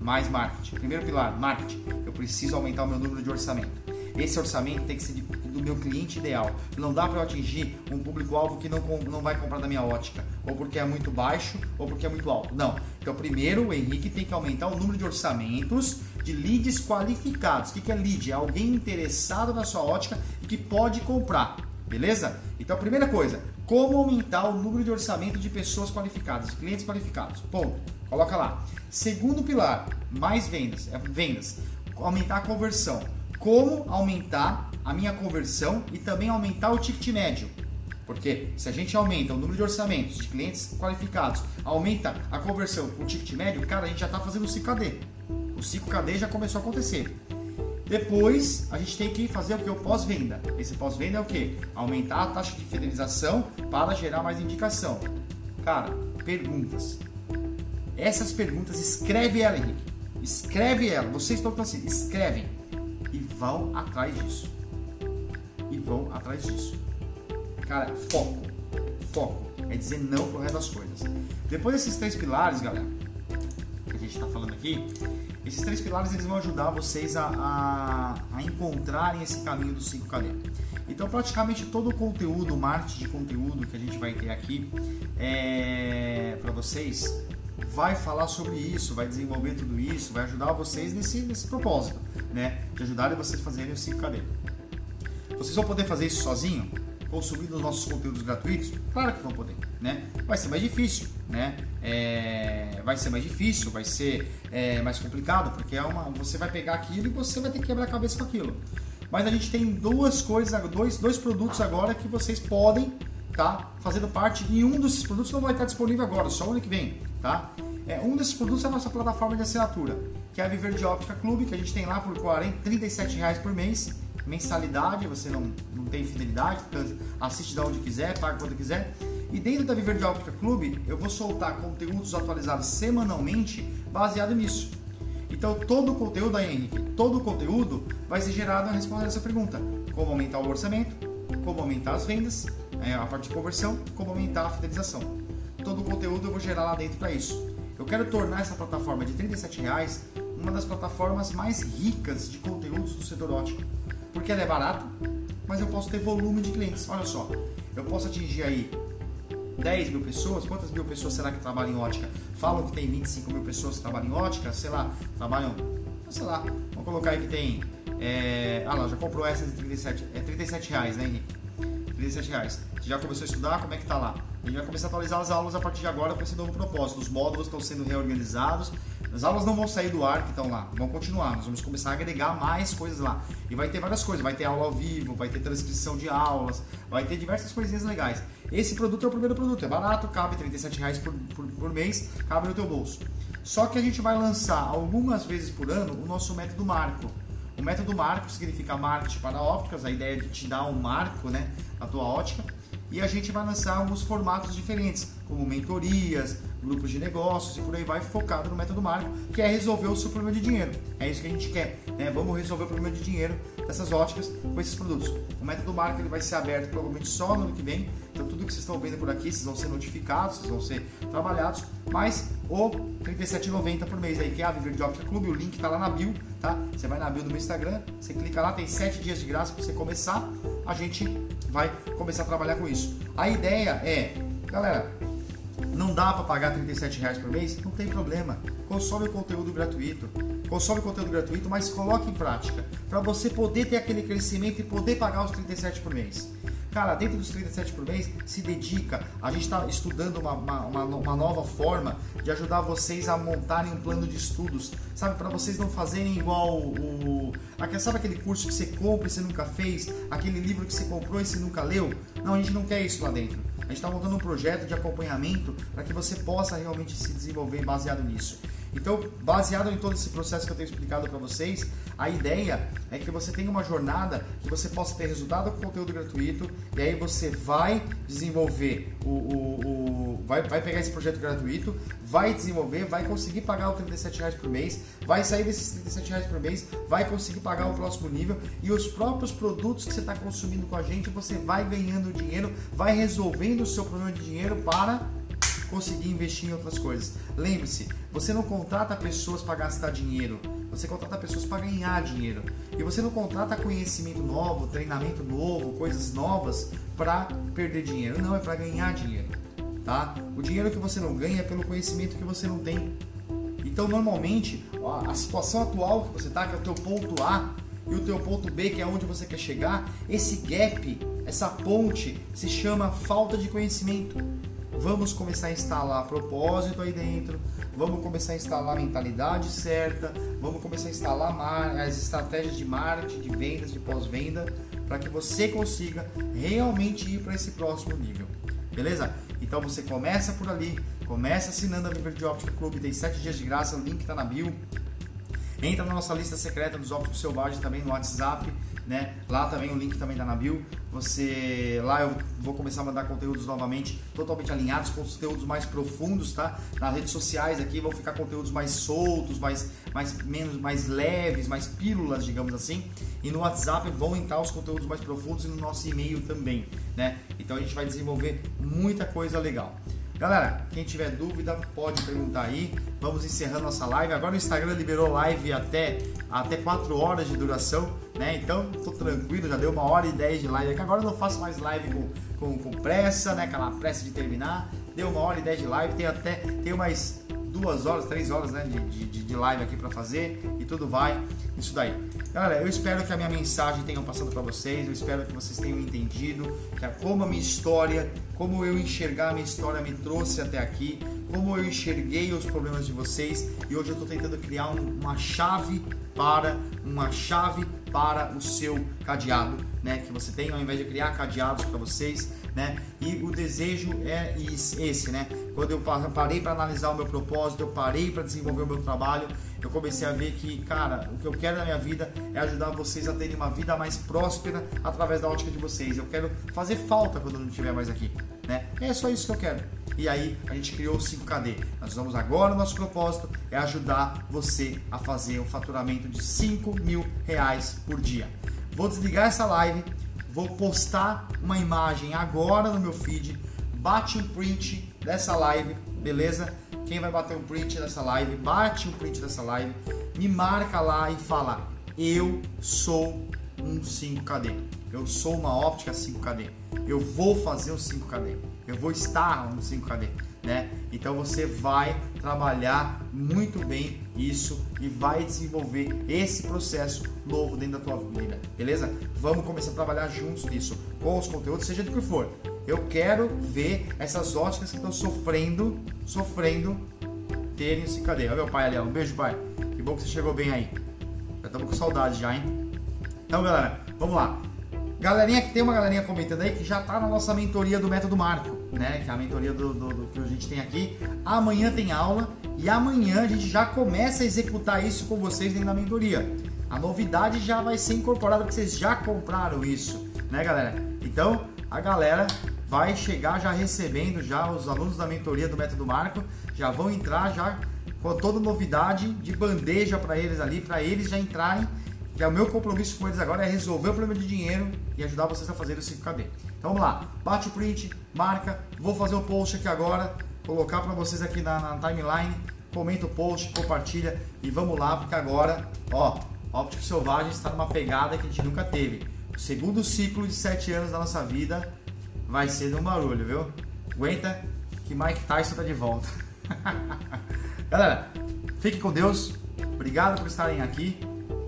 mais marketing. Primeiro pilar, marketing. Eu preciso aumentar o meu número de orçamento. Esse orçamento tem que ser de, do meu cliente ideal. Não dá para eu atingir um público-alvo que não, não vai comprar da minha ótica, ou porque é muito baixo, ou porque é muito alto. Não. Então, primeiro, o Henrique tem que aumentar o número de orçamentos de leads qualificados. O que é lead? É alguém interessado na sua ótica e que pode comprar. Beleza? Então, primeira coisa, como aumentar o número de orçamento de pessoas qualificadas, de clientes qualificados. Ponto. Coloca lá. Segundo pilar, mais vendas. É vendas. Aumentar a conversão como aumentar a minha conversão e também aumentar o ticket médio. Porque se a gente aumenta o número de orçamentos de clientes qualificados, aumenta a conversão o ticket médio, cara, a gente já está fazendo o ciclo KD. O ciclo KD já começou a acontecer. Depois, a gente tem que fazer o que? O pós-venda. Esse pós-venda é o que? Aumentar a taxa de fidelização para gerar mais indicação. Cara, perguntas. Essas perguntas, escreve ela, Henrique. Escreve ela. Vocês estão assim, escrevem vão atrás disso. E vão atrás disso. Cara, foco. Foco. É dizer não pro resto das coisas. Depois desses três pilares, galera, que a gente está falando aqui, esses três pilares eles vão ajudar vocês a, a, a encontrarem esse caminho do 5KD. Então, praticamente todo o conteúdo, o marketing de conteúdo que a gente vai ter aqui é, para vocês vai falar sobre isso, vai desenvolver tudo isso, vai ajudar vocês nesse, nesse propósito, né? De ajudarem vocês a fazerem o 5KD. Vocês vão poder fazer isso sozinho? Consumindo os nossos conteúdos gratuitos? Claro que vão poder, né? Vai ser mais difícil, né? É, vai ser mais difícil, vai ser é, mais complicado, porque é uma, você vai pegar aquilo e você vai ter que quebrar a cabeça com aquilo. Mas a gente tem duas coisas, dois, dois produtos agora que vocês podem tá fazendo parte e um desses produtos não vai estar disponível agora, só o ano que vem, tá? É, um desses produtos é a nossa plataforma de assinatura, que é a Viver de Óptica Clube, que a gente tem lá por 40, 37 reais por mês, mensalidade, você não, não tem fidelidade, assiste de onde quiser, paga quando quiser. E dentro da Viver de Óptica Clube, eu vou soltar conteúdos atualizados semanalmente baseado nisso. Então todo o conteúdo Henrique, todo o conteúdo vai ser gerado a responder essa pergunta: como aumentar o orçamento, como aumentar as vendas, é, a parte de conversão, como aumentar a fidelização. Todo o conteúdo eu vou gerar lá dentro para isso. Eu quero tornar essa plataforma de R$ reais uma das plataformas mais ricas de conteúdos do setor ótico, porque ela é barata, mas eu posso ter volume de clientes. Olha só, eu posso atingir aí 10 mil pessoas, quantas mil pessoas será que trabalham em ótica? Falam que tem 25 mil pessoas que trabalham em ótica, sei lá, trabalham, sei lá, vamos colocar aí que tem, é, ah lá, já comprou essa de 37, é 37 reais, né Henrique? 37 reais. Você já começou a estudar? Como é que tá lá? A gente vai começar a atualizar as aulas a partir de agora com esse novo propósito. Os módulos estão sendo reorganizados. As aulas não vão sair do ar que estão lá, vão continuar. Nós vamos começar a agregar mais coisas lá. E vai ter várias coisas. Vai ter aula ao vivo, vai ter transcrição de aulas, vai ter diversas coisinhas legais. Esse produto é o primeiro produto. É barato, cabe 37 reais por, por, por mês, cabe no teu bolso. Só que a gente vai lançar algumas vezes por ano o nosso método Marco. O método Marco significa marketing para ópticas, a ideia é de te dar um marco né, na tua ótica e a gente vai lançar alguns formatos diferentes, como mentorias, grupos de negócios e por aí vai, focado no método Marco, que é resolver o seu problema de dinheiro. É isso que a gente quer, né? Vamos resolver o problema de dinheiro dessas óticas com esses produtos. O método Marco ele vai ser aberto provavelmente só no ano que vem, então tudo que vocês estão vendo por aqui, vocês vão ser notificados, vocês vão ser trabalhados, mas o R$ 37,90 por mês aí, que é a Viver de Óptica Clube, o link está lá na bio, tá? Você vai na bio do meu Instagram, você clica lá, tem 7 dias de graça para você começar, a gente vai começar a trabalhar com isso. A ideia é, galera, não dá para pagar 37 reais por mês? Não tem problema. Consome o conteúdo gratuito. Consome o conteúdo gratuito, mas coloque em prática para você poder ter aquele crescimento e poder pagar os 37 por mês. Cara, dentro dos 37 por mês, se dedica. A gente está estudando uma, uma, uma, nova forma de ajudar vocês a montarem um plano de estudos, sabe? Para vocês não fazerem igual o. Sabe aquele curso que você compra e você nunca fez? Aquele livro que você comprou e você nunca leu? Não, a gente não quer isso lá dentro. A gente está montando um projeto de acompanhamento para que você possa realmente se desenvolver baseado nisso. Então, baseado em todo esse processo que eu tenho explicado para vocês, a ideia é que você tenha uma jornada que você possa ter resultado com conteúdo gratuito e aí você vai desenvolver o, o, o vai, vai pegar esse projeto gratuito, vai desenvolver, vai conseguir pagar o 37 reais por mês, vai sair desses 37 reais por mês, vai conseguir pagar o próximo nível e os próprios produtos que você está consumindo com a gente, você vai ganhando dinheiro, vai resolvendo o seu problema de dinheiro para conseguir investir em outras coisas. Lembre-se, você não contrata pessoas para gastar dinheiro, você contrata pessoas para ganhar dinheiro. E você não contrata conhecimento novo, treinamento novo, coisas novas para perder dinheiro. Não, é para ganhar dinheiro. Tá? O dinheiro que você não ganha é pelo conhecimento que você não tem. Então, normalmente, a situação atual que você está, que é o teu ponto A, e o teu ponto B, que é onde você quer chegar, esse gap, essa ponte, se chama falta de conhecimento. Vamos começar a instalar propósito aí dentro, vamos começar a instalar a mentalidade certa, vamos começar a instalar as estratégias de marketing, de vendas, de pós-venda, para que você consiga realmente ir para esse próximo nível. Beleza? Então você começa por ali, começa assinando a Viver de Óptica Clube, tem 7 dias de graça, o link está na bio. Entra na nossa lista secreta dos ópticos selvagens também no WhatsApp né? Lá também o link também tá na bio. Você lá eu vou começar a mandar conteúdos novamente totalmente alinhados com conteúdos mais profundos, tá? Nas redes sociais aqui vão ficar conteúdos mais soltos, mais mais menos mais leves, mais pílulas, digamos assim. E no WhatsApp vão entrar os conteúdos mais profundos e no nosso e-mail também, né? Então a gente vai desenvolver muita coisa legal. Galera, quem tiver dúvida pode perguntar aí. Vamos encerrando nossa live. Agora o Instagram liberou live até, até 4 horas de duração, né? Então tô tranquilo, já deu uma hora e 10 de live aqui. Agora eu não faço mais live com, com, com pressa, né? Aquela pressa de terminar. Deu uma hora e 10 de live, tem até tem mais duas horas, três horas né, de, de, de live aqui para fazer e tudo vai isso daí. Galera, eu espero que a minha mensagem tenha passado para vocês, eu espero que vocês tenham entendido que como a minha história, como eu enxergar a minha história me trouxe até aqui, como eu enxerguei os problemas de vocês e hoje eu estou tentando criar um, uma chave para uma chave para o seu cadeado, né? Que você tem ao invés de criar cadeados para vocês, né? E o desejo é esse, né? Quando eu parei para analisar o meu propósito, eu parei para desenvolver o meu trabalho, eu comecei a ver que, cara, o que eu quero na minha vida é ajudar vocês a terem uma vida mais próspera através da ótica de vocês. Eu quero fazer falta quando eu não estiver mais aqui, né? É só isso que eu quero. E aí a gente criou o 5KD. Nós vamos agora, o nosso propósito é ajudar você a fazer um faturamento de 5 mil reais por dia. Vou desligar essa live, vou postar uma imagem agora no meu feed, bate um print dessa live, beleza? Quem vai bater um print dessa live, bate um print dessa live, me marca lá e fala: Eu sou um 5KD. Eu sou uma óptica 5KD. Eu vou fazer um 5KD. Eu vou estar no 5KD, né? Então você vai trabalhar muito bem isso e vai desenvolver esse processo novo dentro da tua vida, beleza? Vamos começar a trabalhar juntos nisso, com os conteúdos, seja do que for. Eu quero ver essas óticas que estão sofrendo, sofrendo terem o 5KD. Olha meu pai ali, um beijo pai. Que bom que você chegou bem aí. Já estamos com saudade já, hein? Então, galera, vamos lá. Galerinha que tem uma galerinha comentando aí que já tá na nossa mentoria do método Marco, né? Que é a mentoria do, do, do, que a gente tem aqui. Amanhã tem aula e amanhã a gente já começa a executar isso com vocês dentro da mentoria. A novidade já vai ser incorporada porque vocês já compraram isso, né, galera? Então a galera vai chegar já recebendo já os alunos da mentoria do método Marco já vão entrar já com toda novidade de bandeja para eles ali, para eles já entrarem que é o meu compromisso com eles agora é resolver o problema de dinheiro e ajudar vocês a fazer o 5KD. Então vamos lá, bate o print, marca, vou fazer o post aqui agora, colocar para vocês aqui na, na, timeline, comenta o post, compartilha e vamos lá, porque agora, ó, Óptico Selvagem está numa pegada que a gente nunca teve. O segundo ciclo de 7 anos da nossa vida vai ser um barulho, viu? Aguenta que Mike Tyson tá de volta. Galera, fique com Deus. Obrigado por estarem aqui.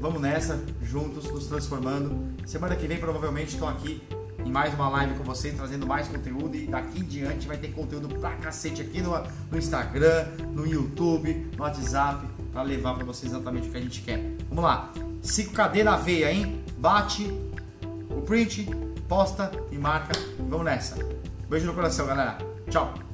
Vamos nessa, juntos, nos transformando. Semana que vem, provavelmente, estou aqui em mais uma live com vocês, trazendo mais conteúdo. E daqui em diante vai ter conteúdo pra cacete aqui no, no Instagram, no YouTube, no WhatsApp, para levar para vocês exatamente o que a gente quer. Vamos lá, 5KD na veia, hein? Bate o print, posta e marca. Vamos nessa. Beijo no coração, galera. Tchau.